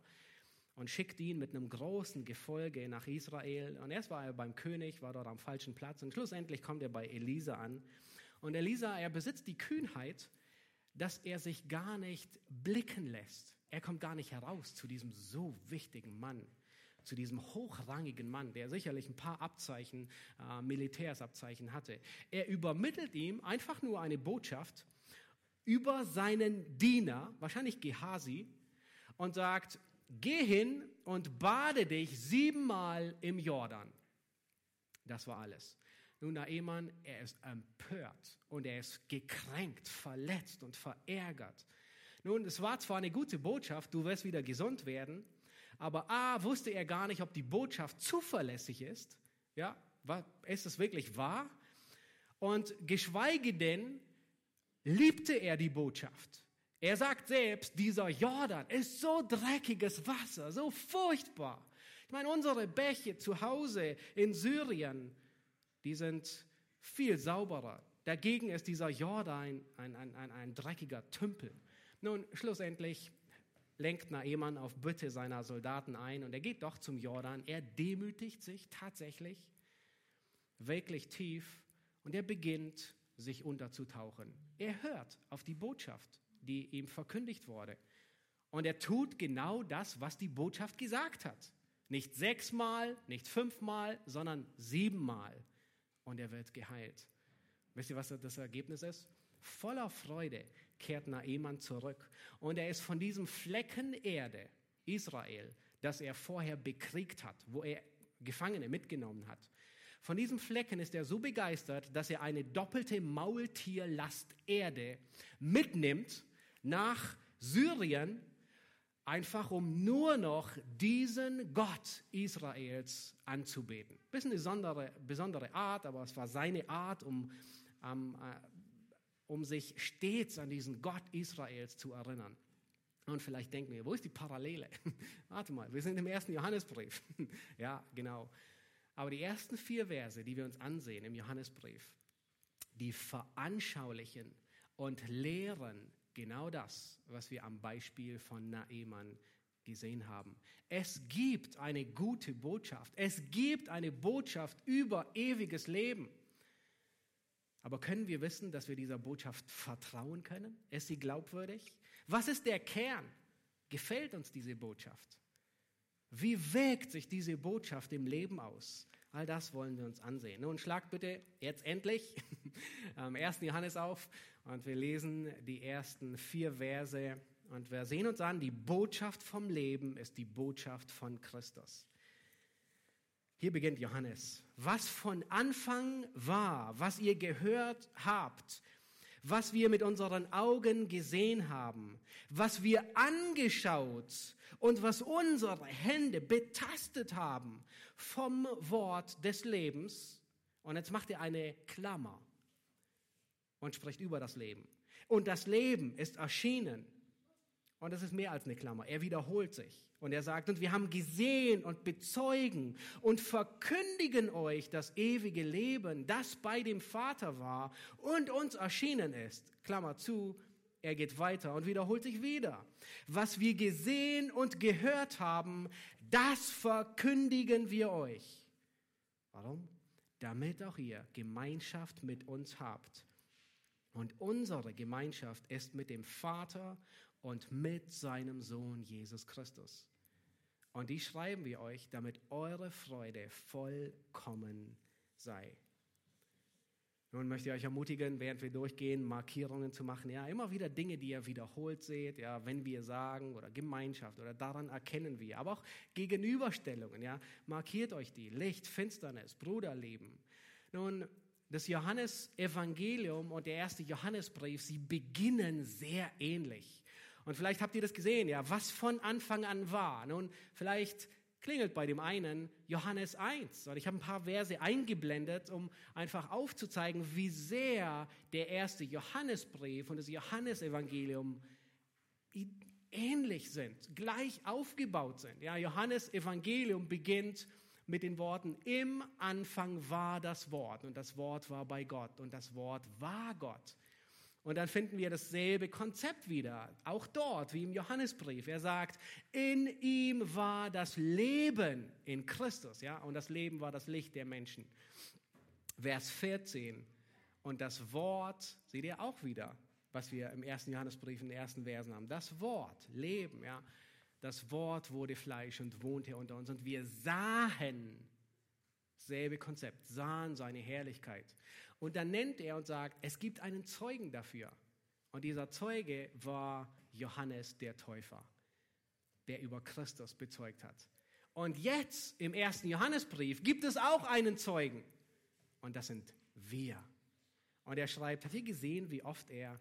und schickte ihn mit einem großen Gefolge nach Israel. Und erst war er beim König, war dort am falschen Platz und schlussendlich kommt er bei Elisa an. Und Elisa, er besitzt die Kühnheit, dass er sich gar nicht blicken lässt. Er kommt gar nicht heraus zu diesem so wichtigen Mann zu diesem hochrangigen Mann, der sicherlich ein paar Abzeichen, äh, Militärsabzeichen hatte. Er übermittelt ihm einfach nur eine Botschaft über seinen Diener, wahrscheinlich Gehasi, und sagt, geh hin und bade dich siebenmal im Jordan. Das war alles. Nun, Naemann, er ist empört und er ist gekränkt, verletzt und verärgert. Nun, es war zwar eine gute Botschaft, du wirst wieder gesund werden, aber A, wusste er gar nicht, ob die Botschaft zuverlässig ist. Ja, ist es wirklich wahr? Und geschweige denn liebte er die Botschaft. Er sagt selbst, dieser Jordan ist so dreckiges Wasser, so furchtbar. Ich meine, unsere Bäche zu Hause in Syrien, die sind viel sauberer. Dagegen ist dieser Jordan ein, ein, ein, ein dreckiger Tümpel. Nun, schlussendlich lenkt Naemann auf Bitte seiner Soldaten ein und er geht doch zum Jordan. Er demütigt sich tatsächlich wirklich tief und er beginnt sich unterzutauchen. Er hört auf die Botschaft, die ihm verkündigt wurde. Und er tut genau das, was die Botschaft gesagt hat. Nicht sechsmal, nicht fünfmal, sondern siebenmal. Und er wird geheilt. Wisst ihr, was das Ergebnis ist? Voller Freude kehrt Naemann zurück. Und er ist von diesem Flecken Erde, Israel, das er vorher bekriegt hat, wo er Gefangene mitgenommen hat. Von diesem Flecken ist er so begeistert, dass er eine doppelte Maultierlast Erde mitnimmt nach Syrien, einfach um nur noch diesen Gott Israels anzubeten. Bisschen eine besondere, besondere Art, aber es war seine Art, um ähm, um sich stets an diesen Gott Israels zu erinnern. Und vielleicht denken wir, wo ist die Parallele? Warte mal, wir sind im ersten Johannesbrief. ja, genau. Aber die ersten vier Verse, die wir uns ansehen im Johannesbrief, die veranschaulichen und lehren genau das, was wir am Beispiel von Naemann gesehen haben. Es gibt eine gute Botschaft. Es gibt eine Botschaft über ewiges Leben. Aber können wir wissen, dass wir dieser Botschaft vertrauen können? Ist sie glaubwürdig? Was ist der Kern? Gefällt uns diese Botschaft? Wie wirkt sich diese Botschaft im Leben aus? All das wollen wir uns ansehen. Nun schlag bitte jetzt endlich am 1. Johannes auf und wir lesen die ersten vier Verse und wir sehen uns an, die Botschaft vom Leben ist die Botschaft von Christus. Hier beginnt Johannes. Was von Anfang war, was ihr gehört habt, was wir mit unseren Augen gesehen haben, was wir angeschaut und was unsere Hände betastet haben vom Wort des Lebens. Und jetzt macht er eine Klammer und spricht über das Leben. Und das Leben ist erschienen Und das ist mehr als eine Klammer. Er wiederholt sich. Und er sagt, und wir haben gesehen und bezeugen und verkündigen euch das ewige Leben, das bei dem Vater war und uns erschienen ist. Klammer zu, er geht weiter und wiederholt sich wieder. Was wir gesehen und gehört haben, das verkündigen wir euch. Warum? Damit auch ihr Gemeinschaft mit uns habt. Und unsere Gemeinschaft ist mit dem Vater und mit seinem Sohn Jesus Christus. Und die schreiben wir euch, damit eure Freude vollkommen sei. Nun möchte ich euch ermutigen, während wir durchgehen, Markierungen zu machen. Ja, immer wieder Dinge, die ihr wiederholt seht. Ja, wenn wir sagen oder Gemeinschaft oder daran erkennen wir. Aber auch Gegenüberstellungen. Ja, markiert euch die. Licht, Finsternis, Bruderleben. Nun, das Johannesevangelium und der erste Johannesbrief, sie beginnen sehr ähnlich. Und vielleicht habt ihr das gesehen, ja, was von Anfang an war. Nun, vielleicht klingelt bei dem einen Johannes 1. Und ich habe ein paar Verse eingeblendet, um einfach aufzuzeigen, wie sehr der erste Johannesbrief und das Johannesevangelium ähnlich sind, gleich aufgebaut sind. Ja, Johannes Evangelium beginnt mit den Worten, im Anfang war das Wort und das Wort war bei Gott und das Wort war Gott. Und dann finden wir dasselbe Konzept wieder, auch dort wie im Johannesbrief. Er sagt, in ihm war das Leben in Christus, ja, und das Leben war das Licht der Menschen. Vers 14. Und das Wort, seht ihr auch wieder, was wir im ersten Johannesbrief in den ersten Versen haben. Das Wort, Leben, ja. Das Wort wurde Fleisch und wohnte unter uns und wir sahen, selbe Konzept, sahen seine Herrlichkeit. Und dann nennt er und sagt, es gibt einen Zeugen dafür. Und dieser Zeuge war Johannes der Täufer, der über Christus bezeugt hat. Und jetzt im ersten Johannesbrief gibt es auch einen Zeugen. Und das sind wir. Und er schreibt, habt ihr gesehen, wie oft er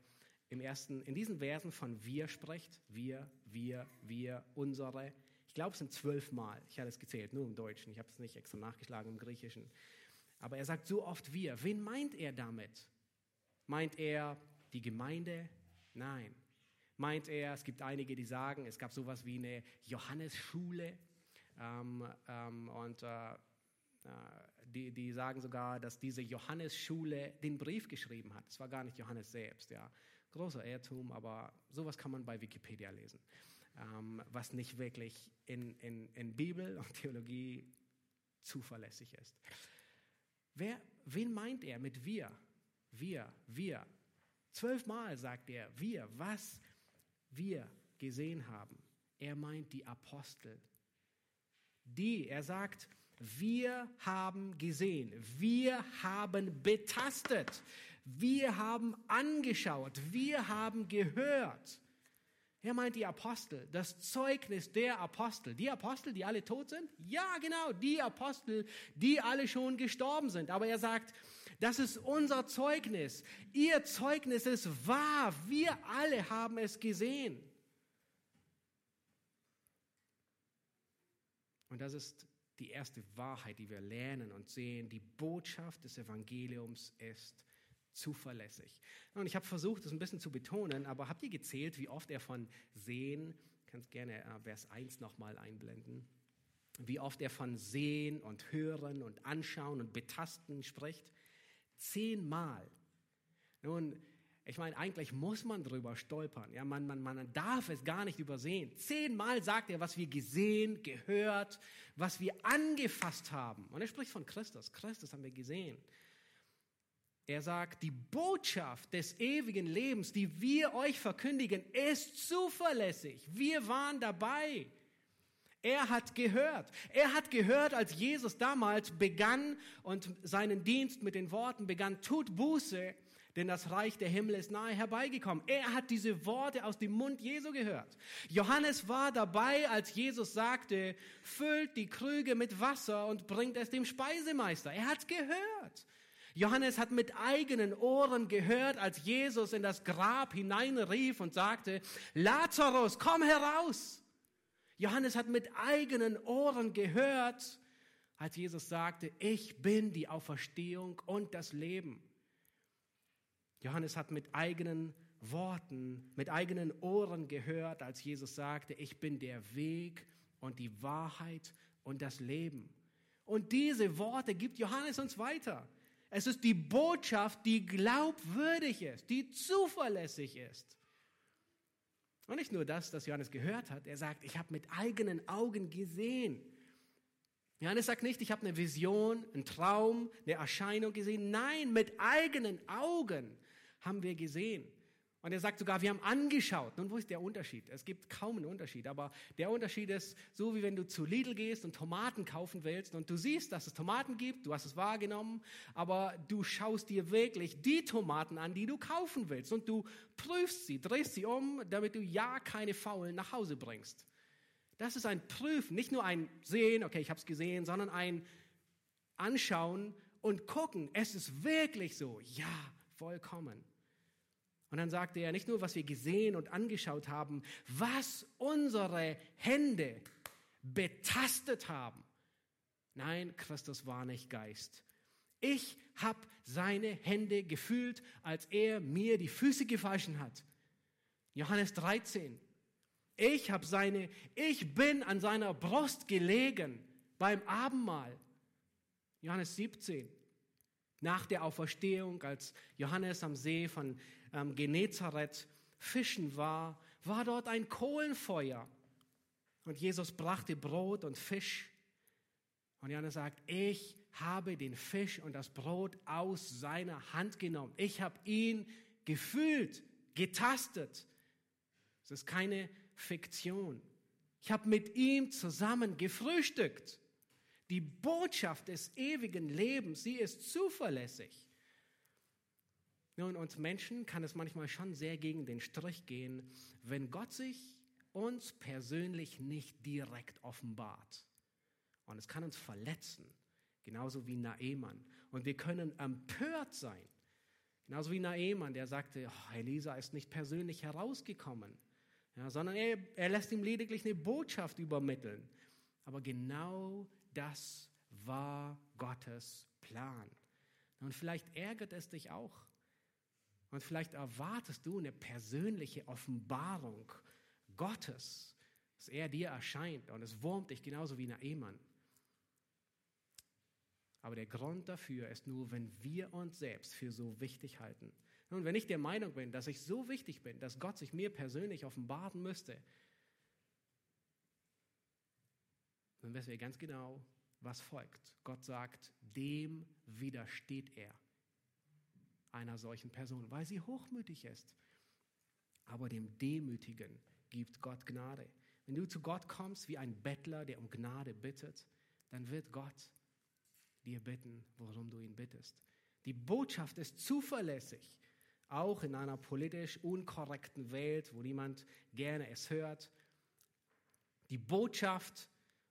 im ersten, in diesen Versen von wir spricht? Wir, wir, wir, unsere. Ich glaube, es sind zwölf Mal. Ich hatte es gezählt, nur im Deutschen. Ich habe es nicht extra nachgeschlagen im Griechischen. Aber er sagt so oft wir. Wen meint er damit? Meint er die Gemeinde? Nein. Meint er, es gibt einige, die sagen, es gab sowas wie eine Johannesschule. Ähm, ähm, und äh, äh die, die sagen sogar, dass diese Johannesschule den Brief geschrieben hat. Es war gar nicht Johannes selbst. Ja. Großer Irrtum, aber sowas kann man bei Wikipedia lesen, ähm, was nicht wirklich in, in, in Bibel und Theologie zuverlässig ist. Wer, wen meint er mit wir? Wir, wir. Zwölfmal sagt er wir, was wir gesehen haben. Er meint die Apostel. Die, er sagt, wir haben gesehen, wir haben betastet, wir haben angeschaut, wir haben gehört. Er meint die Apostel, das Zeugnis der Apostel. Die Apostel, die alle tot sind? Ja, genau, die Apostel, die alle schon gestorben sind. Aber er sagt, das ist unser Zeugnis. Ihr Zeugnis ist wahr. Wir alle haben es gesehen. Und das ist die erste Wahrheit, die wir lernen und sehen. Die Botschaft des Evangeliums ist zuverlässig. Und ich habe versucht, das ein bisschen zu betonen, aber habt ihr gezählt, wie oft er von sehen, kannst gerne äh, Vers 1 nochmal einblenden, wie oft er von sehen und hören und anschauen und betasten spricht? Zehnmal. Nun, ich meine, eigentlich muss man drüber stolpern. Ja, man, man, man darf es gar nicht übersehen. Zehnmal sagt er, was wir gesehen, gehört, was wir angefasst haben. Und er spricht von Christus. Christus haben wir gesehen. Er sagt, die Botschaft des ewigen Lebens, die wir euch verkündigen, ist zuverlässig. Wir waren dabei. Er hat gehört. Er hat gehört, als Jesus damals begann und seinen Dienst mit den Worten begann, tut Buße, denn das Reich der Himmel ist nahe herbeigekommen. Er hat diese Worte aus dem Mund Jesu gehört. Johannes war dabei, als Jesus sagte, füllt die Krüge mit Wasser und bringt es dem Speisemeister. Er hat gehört. Johannes hat mit eigenen Ohren gehört, als Jesus in das Grab hineinrief und sagte, Lazarus, komm heraus. Johannes hat mit eigenen Ohren gehört, als Jesus sagte, ich bin die Auferstehung und das Leben. Johannes hat mit eigenen Worten, mit eigenen Ohren gehört, als Jesus sagte, ich bin der Weg und die Wahrheit und das Leben. Und diese Worte gibt Johannes uns weiter. Es ist die Botschaft, die glaubwürdig ist, die zuverlässig ist. Und nicht nur das, das Johannes gehört hat, er sagt, ich habe mit eigenen Augen gesehen. Johannes sagt nicht, ich habe eine Vision, einen Traum, eine Erscheinung gesehen. Nein, mit eigenen Augen haben wir gesehen. Und er sagt sogar, wir haben angeschaut. Nun, wo ist der Unterschied? Es gibt kaum einen Unterschied, aber der Unterschied ist so, wie wenn du zu Lidl gehst und Tomaten kaufen willst und du siehst, dass es Tomaten gibt, du hast es wahrgenommen, aber du schaust dir wirklich die Tomaten an, die du kaufen willst und du prüfst sie, drehst sie um, damit du ja keine Faulen nach Hause bringst. Das ist ein Prüfen, nicht nur ein Sehen, okay, ich habe es gesehen, sondern ein Anschauen und gucken, es ist wirklich so, ja, vollkommen. Und dann sagte er nicht nur, was wir gesehen und angeschaut haben, was unsere Hände betastet haben. Nein, Christus war nicht Geist. Ich habe seine Hände gefühlt, als er mir die Füße gewaschen hat. Johannes 13. Ich habe seine, ich bin an seiner Brust gelegen beim Abendmahl. Johannes 17. Nach der Auferstehung, als Johannes am See von ähm, Genezareth fischen war, war dort ein Kohlenfeuer. Und Jesus brachte Brot und Fisch. Und Johannes sagt, ich habe den Fisch und das Brot aus seiner Hand genommen. Ich habe ihn gefühlt, getastet. Es ist keine Fiktion. Ich habe mit ihm zusammen gefrühstückt. Die Botschaft des ewigen Lebens, sie ist zuverlässig. Nun, uns Menschen kann es manchmal schon sehr gegen den Strich gehen, wenn Gott sich uns persönlich nicht direkt offenbart. Und es kann uns verletzen, genauso wie Naemann. Und wir können empört sein, genauso wie Naemann, der sagte, oh, Elisa ist nicht persönlich herausgekommen, ja, sondern er, er lässt ihm lediglich eine Botschaft übermitteln. Aber genau das war Gottes Plan. Und vielleicht ärgert es dich auch, und vielleicht erwartest du eine persönliche Offenbarung Gottes, dass er dir erscheint und es wurmt dich genauso wie ein Ehemann. Aber der Grund dafür ist nur, wenn wir uns selbst für so wichtig halten. Und wenn ich der Meinung bin, dass ich so wichtig bin, dass Gott sich mir persönlich offenbaren müsste, dann wissen wir ganz genau, was folgt. Gott sagt, dem widersteht er einer solchen Person, weil sie hochmütig ist. Aber dem Demütigen gibt Gott Gnade. Wenn du zu Gott kommst wie ein Bettler, der um Gnade bittet, dann wird Gott dir bitten, worum du ihn bittest. Die Botschaft ist zuverlässig, auch in einer politisch unkorrekten Welt, wo niemand gerne es hört. Die Botschaft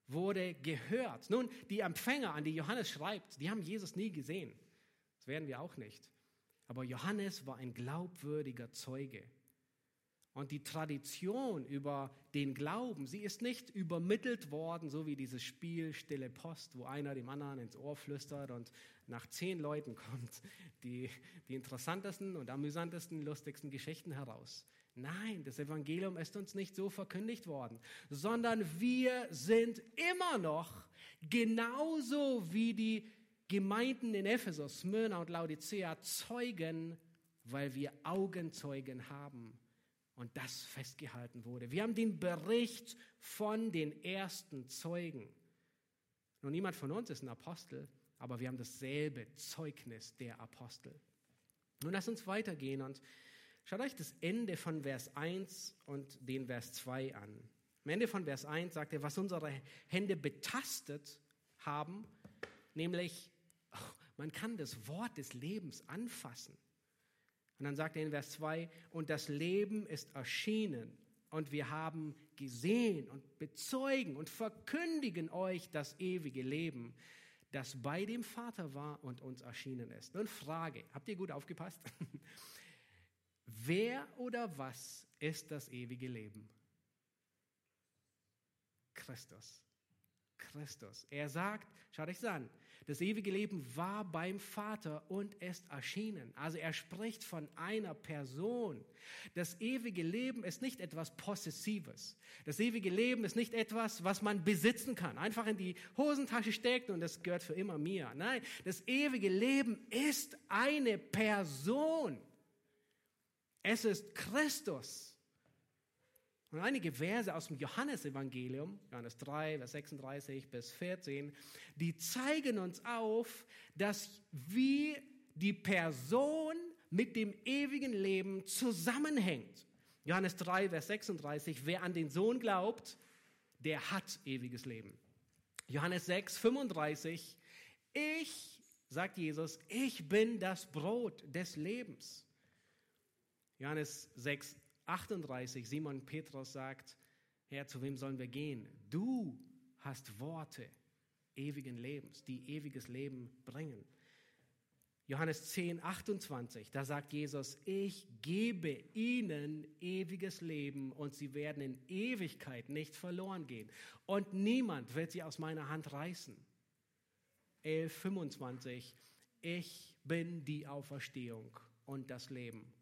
wurde gehört. Nun, die Empfänger, an die Johannes schreibt, die haben Jesus nie gesehen. Das werden wir auch nicht. Aber Johannes war ein glaubwürdiger Zeuge. Und die Tradition über den Glauben, sie ist nicht übermittelt worden, so wie dieses Spiel Stille Post, wo einer dem anderen ins Ohr flüstert und nach zehn Leuten kommt die, die interessantesten und amüsantesten, lustigsten Geschichten heraus. Nein, das Evangelium ist uns nicht so verkündigt worden, sondern wir sind immer noch genauso wie die Gemeinden in Ephesus, Smyrna und Laodicea zeugen, weil wir Augenzeugen haben und das festgehalten wurde. Wir haben den Bericht von den ersten Zeugen. Nun, niemand von uns ist ein Apostel, aber wir haben dasselbe Zeugnis der Apostel. Nun, lass uns weitergehen und schaut euch das Ende von Vers 1 und den Vers 2 an. Am Ende von Vers 1 sagt er, was unsere Hände betastet haben, nämlich man kann das Wort des Lebens anfassen. Und dann sagt er in Vers 2, und das Leben ist erschienen und wir haben gesehen und bezeugen und verkündigen euch das ewige Leben, das bei dem Vater war und uns erschienen ist. Nun Frage, habt ihr gut aufgepasst? Wer oder was ist das ewige Leben? Christus. Christus. Er sagt, schaut euch an, das ewige Leben war beim Vater und ist erschienen. Also er spricht von einer Person. Das ewige Leben ist nicht etwas Possessives. Das ewige Leben ist nicht etwas, was man besitzen kann. Einfach in die Hosentasche steckt und das gehört für immer mir. Nein, das ewige Leben ist eine Person. Es ist Christus. Und einige Verse aus dem Johannesevangelium, Johannes 3, Vers 36 bis 14, die zeigen uns auf, dass wie die Person mit dem ewigen Leben zusammenhängt. Johannes 3, Vers 36, wer an den Sohn glaubt, der hat ewiges Leben. Johannes 6, 35, ich, sagt Jesus, ich bin das Brot des Lebens. Johannes 6, 38, Simon Petrus sagt, Herr, zu wem sollen wir gehen? Du hast Worte ewigen Lebens, die ewiges Leben bringen. Johannes 10, 28, da sagt Jesus, ich gebe ihnen ewiges Leben und sie werden in Ewigkeit nicht verloren gehen. Und niemand wird sie aus meiner Hand reißen. 11, 25, ich bin die Auferstehung und das Leben.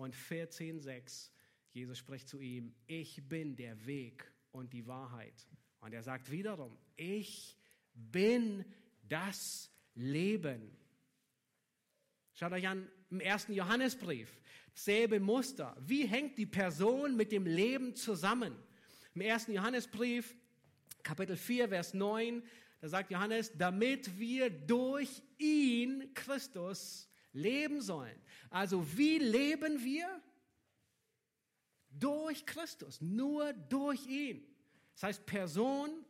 Und 14, 6, Jesus spricht zu ihm, ich bin der Weg und die Wahrheit. Und er sagt wiederum, ich bin das Leben. Schaut euch an im ersten Johannesbrief, selbe Muster. Wie hängt die Person mit dem Leben zusammen? Im ersten Johannesbrief, Kapitel 4, Vers 9, da sagt Johannes, damit wir durch ihn, Christus, leben sollen. Also wie leben wir? Durch Christus, nur durch ihn. Das heißt, Person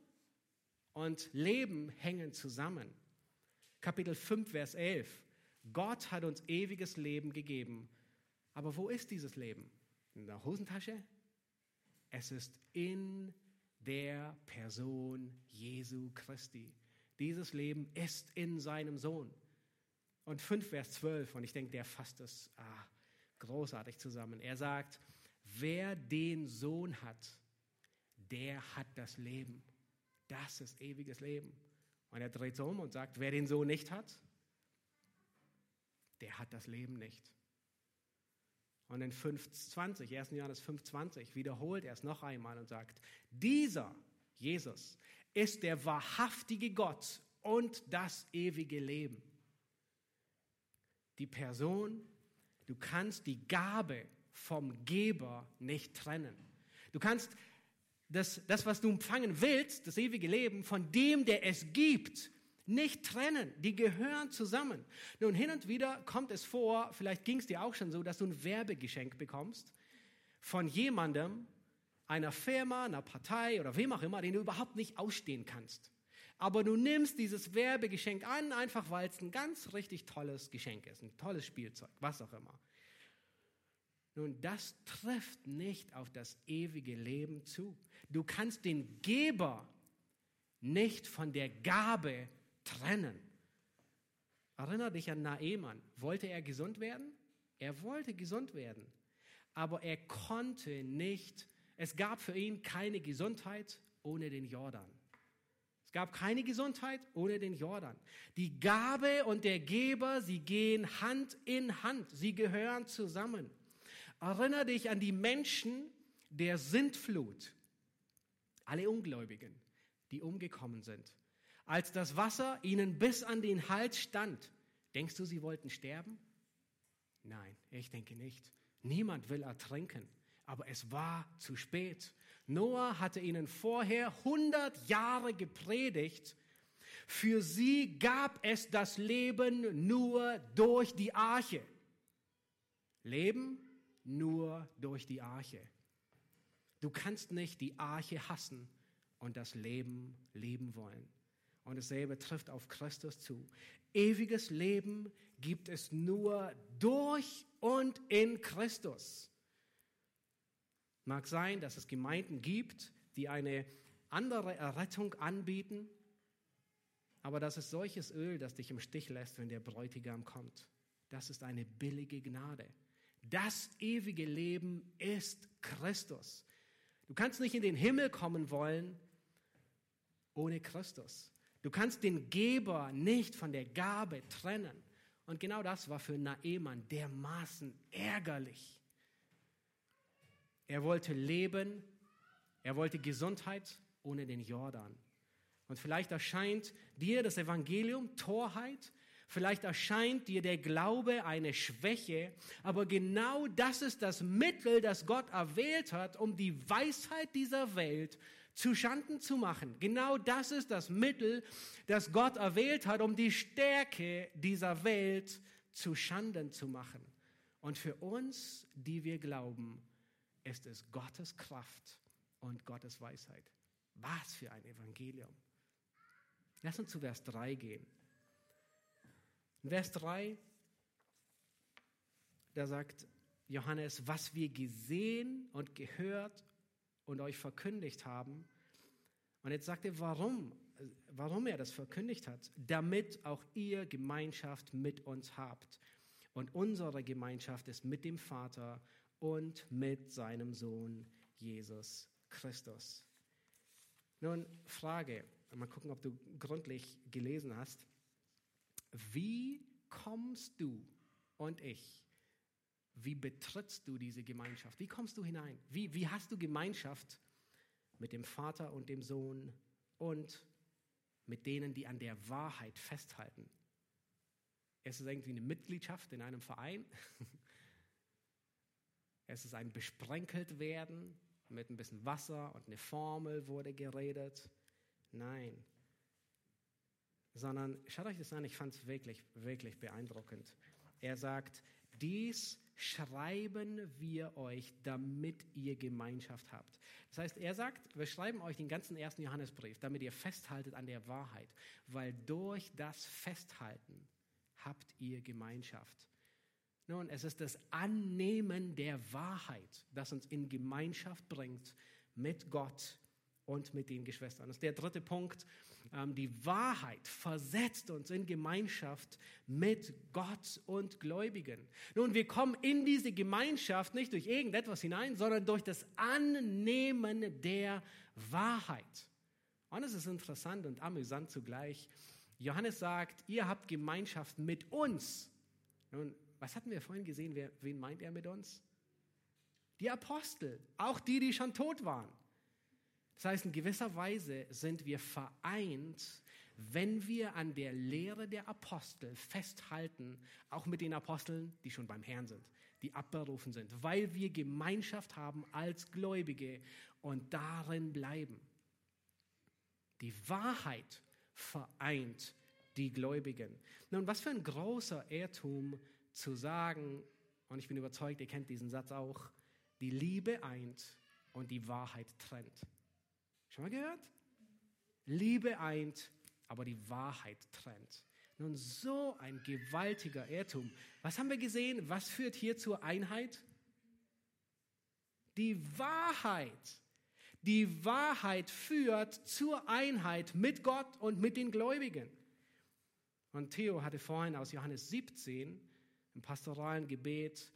und Leben hängen zusammen. Kapitel 5, Vers 11. Gott hat uns ewiges Leben gegeben. Aber wo ist dieses Leben? In der Hosentasche? Es ist in der Person Jesu Christi. Dieses Leben ist in seinem Sohn. Und 5, Vers 12, und ich denke, der fasst das ah, großartig zusammen. Er sagt, Wer den Sohn hat, der hat das Leben. Das ist ewiges Leben. Und er dreht sich um und sagt, wer den Sohn nicht hat, der hat das Leben nicht. Und in 5,20, 1. Johannes 5,20 wiederholt er es noch einmal und sagt, dieser Jesus ist der wahrhaftige Gott und das ewige Leben. Die Person, du kannst die Gabe vom Geber nicht trennen. Du kannst das, das, was du empfangen willst, das ewige Leben, von dem, der es gibt, nicht trennen. Die gehören zusammen. Nun, hin und wieder kommt es vor, vielleicht ging es dir auch schon so, dass du ein Werbegeschenk bekommst von jemandem, einer Firma, einer Partei oder wem auch immer, den du überhaupt nicht ausstehen kannst. Aber du nimmst dieses Werbegeschenk an, einfach weil es ein ganz richtig tolles Geschenk ist, ein tolles Spielzeug, was auch immer. Nun, das trifft nicht auf das ewige Leben zu. Du kannst den Geber nicht von der Gabe trennen. Erinner dich an Naemann. Wollte er gesund werden? Er wollte gesund werden. Aber er konnte nicht, es gab für ihn keine Gesundheit ohne den Jordan. Es gab keine Gesundheit ohne den Jordan. Die Gabe und der Geber, sie gehen Hand in Hand. Sie gehören zusammen. Erinnere dich an die Menschen der Sintflut, alle Ungläubigen, die umgekommen sind. Als das Wasser ihnen bis an den Hals stand, denkst du, sie wollten sterben? Nein, ich denke nicht. Niemand will ertrinken, aber es war zu spät. Noah hatte ihnen vorher 100 Jahre gepredigt. Für sie gab es das Leben nur durch die Arche. Leben nur durch die Arche. Du kannst nicht die Arche hassen und das Leben leben wollen. Und dasselbe trifft auf Christus zu. Ewiges Leben gibt es nur durch und in Christus. Mag sein, dass es Gemeinden gibt, die eine andere Errettung anbieten, aber das ist solches Öl, das dich im Stich lässt, wenn der Bräutigam kommt. Das ist eine billige Gnade. Das ewige Leben ist Christus. Du kannst nicht in den Himmel kommen wollen ohne Christus. Du kannst den Geber nicht von der Gabe trennen. Und genau das war für Naemann dermaßen ärgerlich. Er wollte leben, er wollte Gesundheit ohne den Jordan. Und vielleicht erscheint dir das Evangelium Torheit, vielleicht erscheint dir der Glaube eine Schwäche, aber genau das ist das Mittel, das Gott erwählt hat, um die Weisheit dieser Welt zu Schanden zu machen. Genau das ist das Mittel, das Gott erwählt hat, um die Stärke dieser Welt zu Schanden zu machen. Und für uns, die wir glauben, ist es Gottes Kraft und Gottes Weisheit. Was für ein Evangelium. Lass uns zu Vers 3 gehen. In Vers 3, da sagt Johannes, was wir gesehen und gehört und euch verkündigt haben. Und jetzt sagt er, warum, warum er das verkündigt hat. Damit auch ihr Gemeinschaft mit uns habt. Und unsere Gemeinschaft ist mit dem Vater und mit seinem Sohn Jesus Christus. Nun, Frage, mal gucken, ob du gründlich gelesen hast. Wie kommst du und ich, wie betrittst du diese Gemeinschaft? Wie kommst du hinein? Wie, wie hast du Gemeinschaft mit dem Vater und dem Sohn und mit denen, die an der Wahrheit festhalten? Es ist irgendwie eine Mitgliedschaft in einem Verein. Es ist ein besprenkelt werden mit ein bisschen Wasser und eine Formel wurde geredet. Nein. Sondern schaut euch das an, ich fand es wirklich, wirklich beeindruckend. Er sagt, dies schreiben wir euch, damit ihr Gemeinschaft habt. Das heißt, er sagt, wir schreiben euch den ganzen ersten Johannesbrief, damit ihr festhaltet an der Wahrheit, weil durch das Festhalten habt ihr Gemeinschaft. Nun, es ist das Annehmen der Wahrheit, das uns in Gemeinschaft bringt mit Gott und mit den Geschwistern. Das ist der dritte Punkt. Ähm, die Wahrheit versetzt uns in Gemeinschaft mit Gott und Gläubigen. Nun, wir kommen in diese Gemeinschaft nicht durch irgendetwas hinein, sondern durch das Annehmen der Wahrheit. Und es ist interessant und amüsant zugleich. Johannes sagt, ihr habt Gemeinschaft mit uns. Nun, was hatten wir vorhin gesehen? Wer, wen meint er mit uns? Die Apostel, auch die, die schon tot waren. Das heißt, in gewisser Weise sind wir vereint, wenn wir an der Lehre der Apostel festhalten, auch mit den Aposteln, die schon beim Herrn sind, die abberufen sind, weil wir Gemeinschaft haben als Gläubige und darin bleiben. Die Wahrheit vereint die Gläubigen. Nun, was für ein großer Irrtum zu sagen, und ich bin überzeugt, ihr kennt diesen Satz auch, die Liebe eint und die Wahrheit trennt. Schon mal gehört? Liebe eint, aber die Wahrheit trennt. Nun, so ein gewaltiger Irrtum. Was haben wir gesehen? Was führt hier zur Einheit? Die Wahrheit. Die Wahrheit führt zur Einheit mit Gott und mit den Gläubigen. Und Theo hatte vorhin aus Johannes 17 im pastoralen Gebet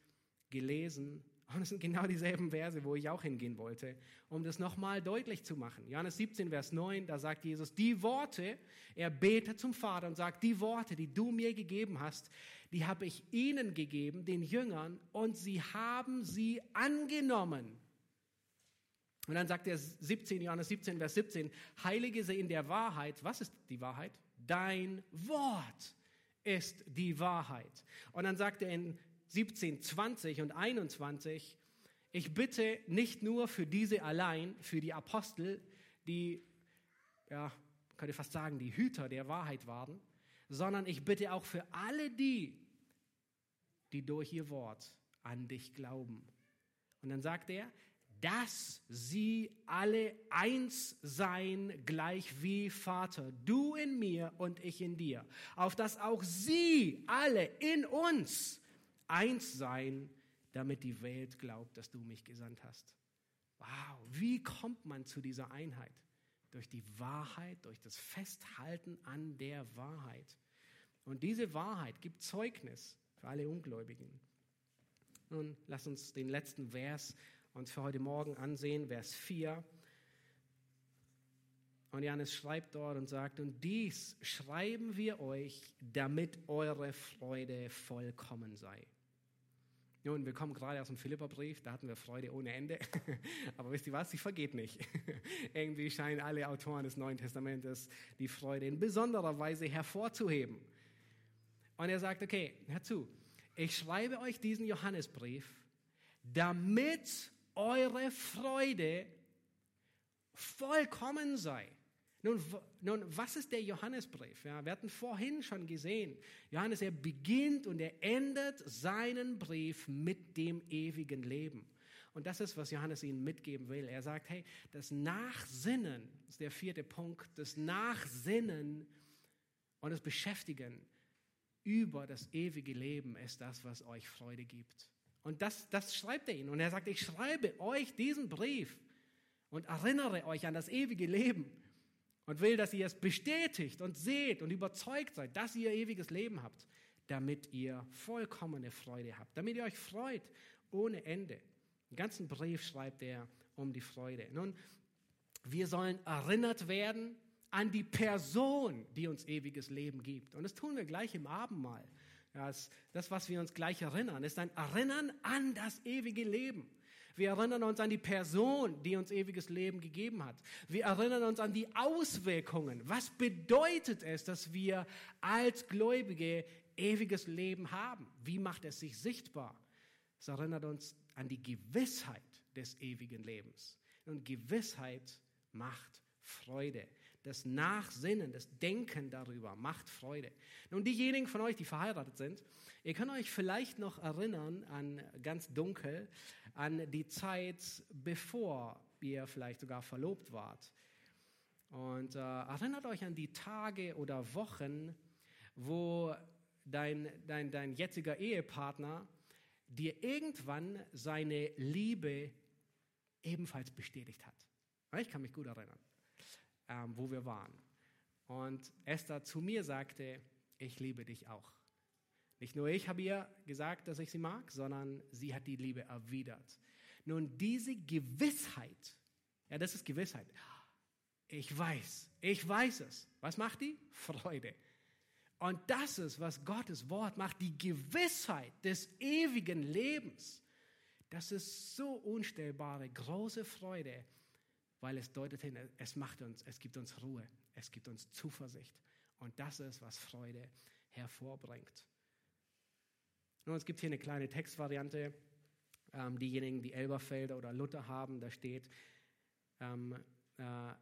gelesen. Und es sind genau dieselben Verse, wo ich auch hingehen wollte, um das nochmal deutlich zu machen. Johannes 17, Vers 9, da sagt Jesus, die Worte, er betet zum Vater und sagt, die Worte, die du mir gegeben hast, die habe ich ihnen gegeben, den Jüngern, und sie haben sie angenommen. Und dann sagt er 17, Johannes 17, Vers 17, Heilige sie in der Wahrheit. Was ist die Wahrheit? Dein Wort ist die Wahrheit. Und dann sagt er in 17, 20 und 21, ich bitte nicht nur für diese allein, für die Apostel, die, ja, könnte fast sagen, die Hüter der Wahrheit waren, sondern ich bitte auch für alle die, die durch ihr Wort an dich glauben. Und dann sagt er, dass sie alle eins seien, gleich wie Vater, du in mir und ich in dir, auf dass auch sie alle in uns eins seien, damit die Welt glaubt, dass du mich gesandt hast. Wow, wie kommt man zu dieser Einheit? Durch die Wahrheit, durch das Festhalten an der Wahrheit. Und diese Wahrheit gibt Zeugnis für alle Ungläubigen. Nun, lass uns den letzten Vers uns für heute Morgen ansehen, Vers 4. Und Johannes schreibt dort und sagt, und dies schreiben wir euch, damit eure Freude vollkommen sei. Nun, wir kommen gerade aus dem Philipperbrief, da hatten wir Freude ohne Ende. Aber wisst ihr was? Sie vergeht nicht. Irgendwie scheinen alle Autoren des Neuen Testamentes die Freude in besonderer Weise hervorzuheben. Und er sagt, okay, hör zu, ich schreibe euch diesen Johannesbrief, damit eure Freude vollkommen sei. Nun, nun, was ist der Johannesbrief? Ja, wir hatten vorhin schon gesehen, Johannes, er beginnt und er endet seinen Brief mit dem ewigen Leben. Und das ist, was Johannes ihnen mitgeben will. Er sagt, hey, das Nachsinnen, das ist der vierte Punkt, das Nachsinnen und das Beschäftigen über das ewige Leben ist das, was euch Freude gibt. Und das, das schreibt er ihnen. Und er sagt, ich schreibe euch diesen Brief und erinnere euch an das ewige Leben und will, dass ihr es bestätigt und seht und überzeugt seid, dass ihr ewiges Leben habt, damit ihr vollkommene Freude habt, damit ihr euch freut ohne Ende. Den ganzen Brief schreibt er um die Freude. Nun, wir sollen erinnert werden an die Person, die uns ewiges Leben gibt. Und das tun wir gleich im Abendmahl. Das, das, was wir uns gleich erinnern, ist ein Erinnern an das ewige Leben. Wir erinnern uns an die Person, die uns ewiges Leben gegeben hat. Wir erinnern uns an die Auswirkungen. Was bedeutet es, dass wir als Gläubige ewiges Leben haben? Wie macht es sich sichtbar? Es erinnert uns an die Gewissheit des ewigen Lebens. Und Gewissheit macht Freude. Das Nachsinnen, das Denken darüber macht Freude. Nun, diejenigen von euch, die verheiratet sind, ihr könnt euch vielleicht noch erinnern an ganz dunkel, an die Zeit, bevor ihr vielleicht sogar verlobt wart. Und äh, erinnert euch an die Tage oder Wochen, wo dein, dein, dein jetziger Ehepartner dir irgendwann seine Liebe ebenfalls bestätigt hat. Ich kann mich gut erinnern, ähm, wo wir waren. Und Esther zu mir sagte, ich liebe dich auch. Nicht nur ich habe ihr gesagt, dass ich sie mag, sondern sie hat die Liebe erwidert. Nun, diese Gewissheit, ja, das ist Gewissheit. Ich weiß, ich weiß es. Was macht die? Freude. Und das ist, was Gottes Wort macht, die Gewissheit des ewigen Lebens. Das ist so unstellbare, große Freude, weil es deutet hin, es macht uns, es gibt uns Ruhe, es gibt uns Zuversicht. Und das ist, was Freude hervorbringt. Nun, es gibt hier eine kleine Textvariante. Ähm, diejenigen, die Elberfelder oder Luther haben, da steht, ähm, äh,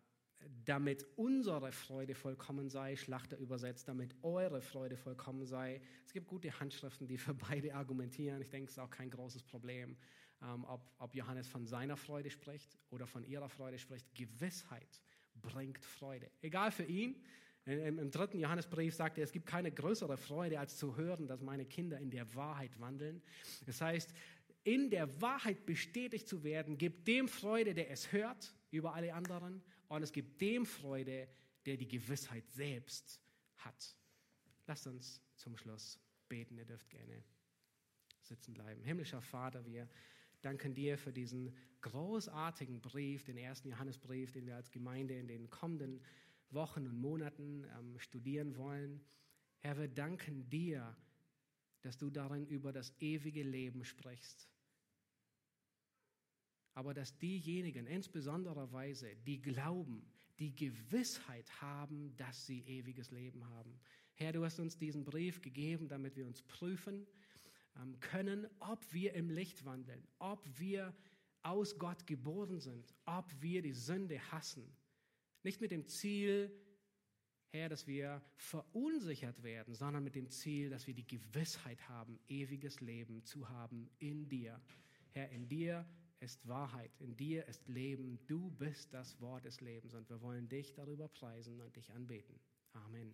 damit unsere Freude vollkommen sei, Schlachter übersetzt, damit eure Freude vollkommen sei. Es gibt gute Handschriften, die für beide argumentieren. Ich denke, es ist auch kein großes Problem, ähm, ob, ob Johannes von seiner Freude spricht oder von ihrer Freude spricht. Gewissheit bringt Freude. Egal für ihn, im, Im dritten Johannesbrief sagt er, es gibt keine größere Freude, als zu hören, dass meine Kinder in der Wahrheit wandeln. Das heißt, in der Wahrheit bestätigt zu werden, gibt dem Freude, der es hört, über alle anderen. Und es gibt dem Freude, der die Gewissheit selbst hat. Lasst uns zum Schluss beten. Ihr dürft gerne sitzen bleiben. Himmlischer Vater, wir danken dir für diesen großartigen Brief, den ersten Johannesbrief, den wir als Gemeinde in den kommenden Wochen und Monaten ähm, studieren wollen. Herr, wir danken dir, dass du darin über das ewige Leben sprichst. Aber dass diejenigen, insbesondere Weise, die glauben, die Gewissheit haben, dass sie ewiges Leben haben. Herr, du hast uns diesen Brief gegeben, damit wir uns prüfen können, ob wir im Licht wandeln, ob wir aus Gott geboren sind, ob wir die Sünde hassen nicht mit dem Ziel, Herr, dass wir verunsichert werden, sondern mit dem Ziel, dass wir die Gewissheit haben, ewiges Leben zu haben in dir. Herr, in dir ist Wahrheit, in dir ist Leben. Du bist das Wort des Lebens und wir wollen dich darüber preisen und dich anbeten. Amen.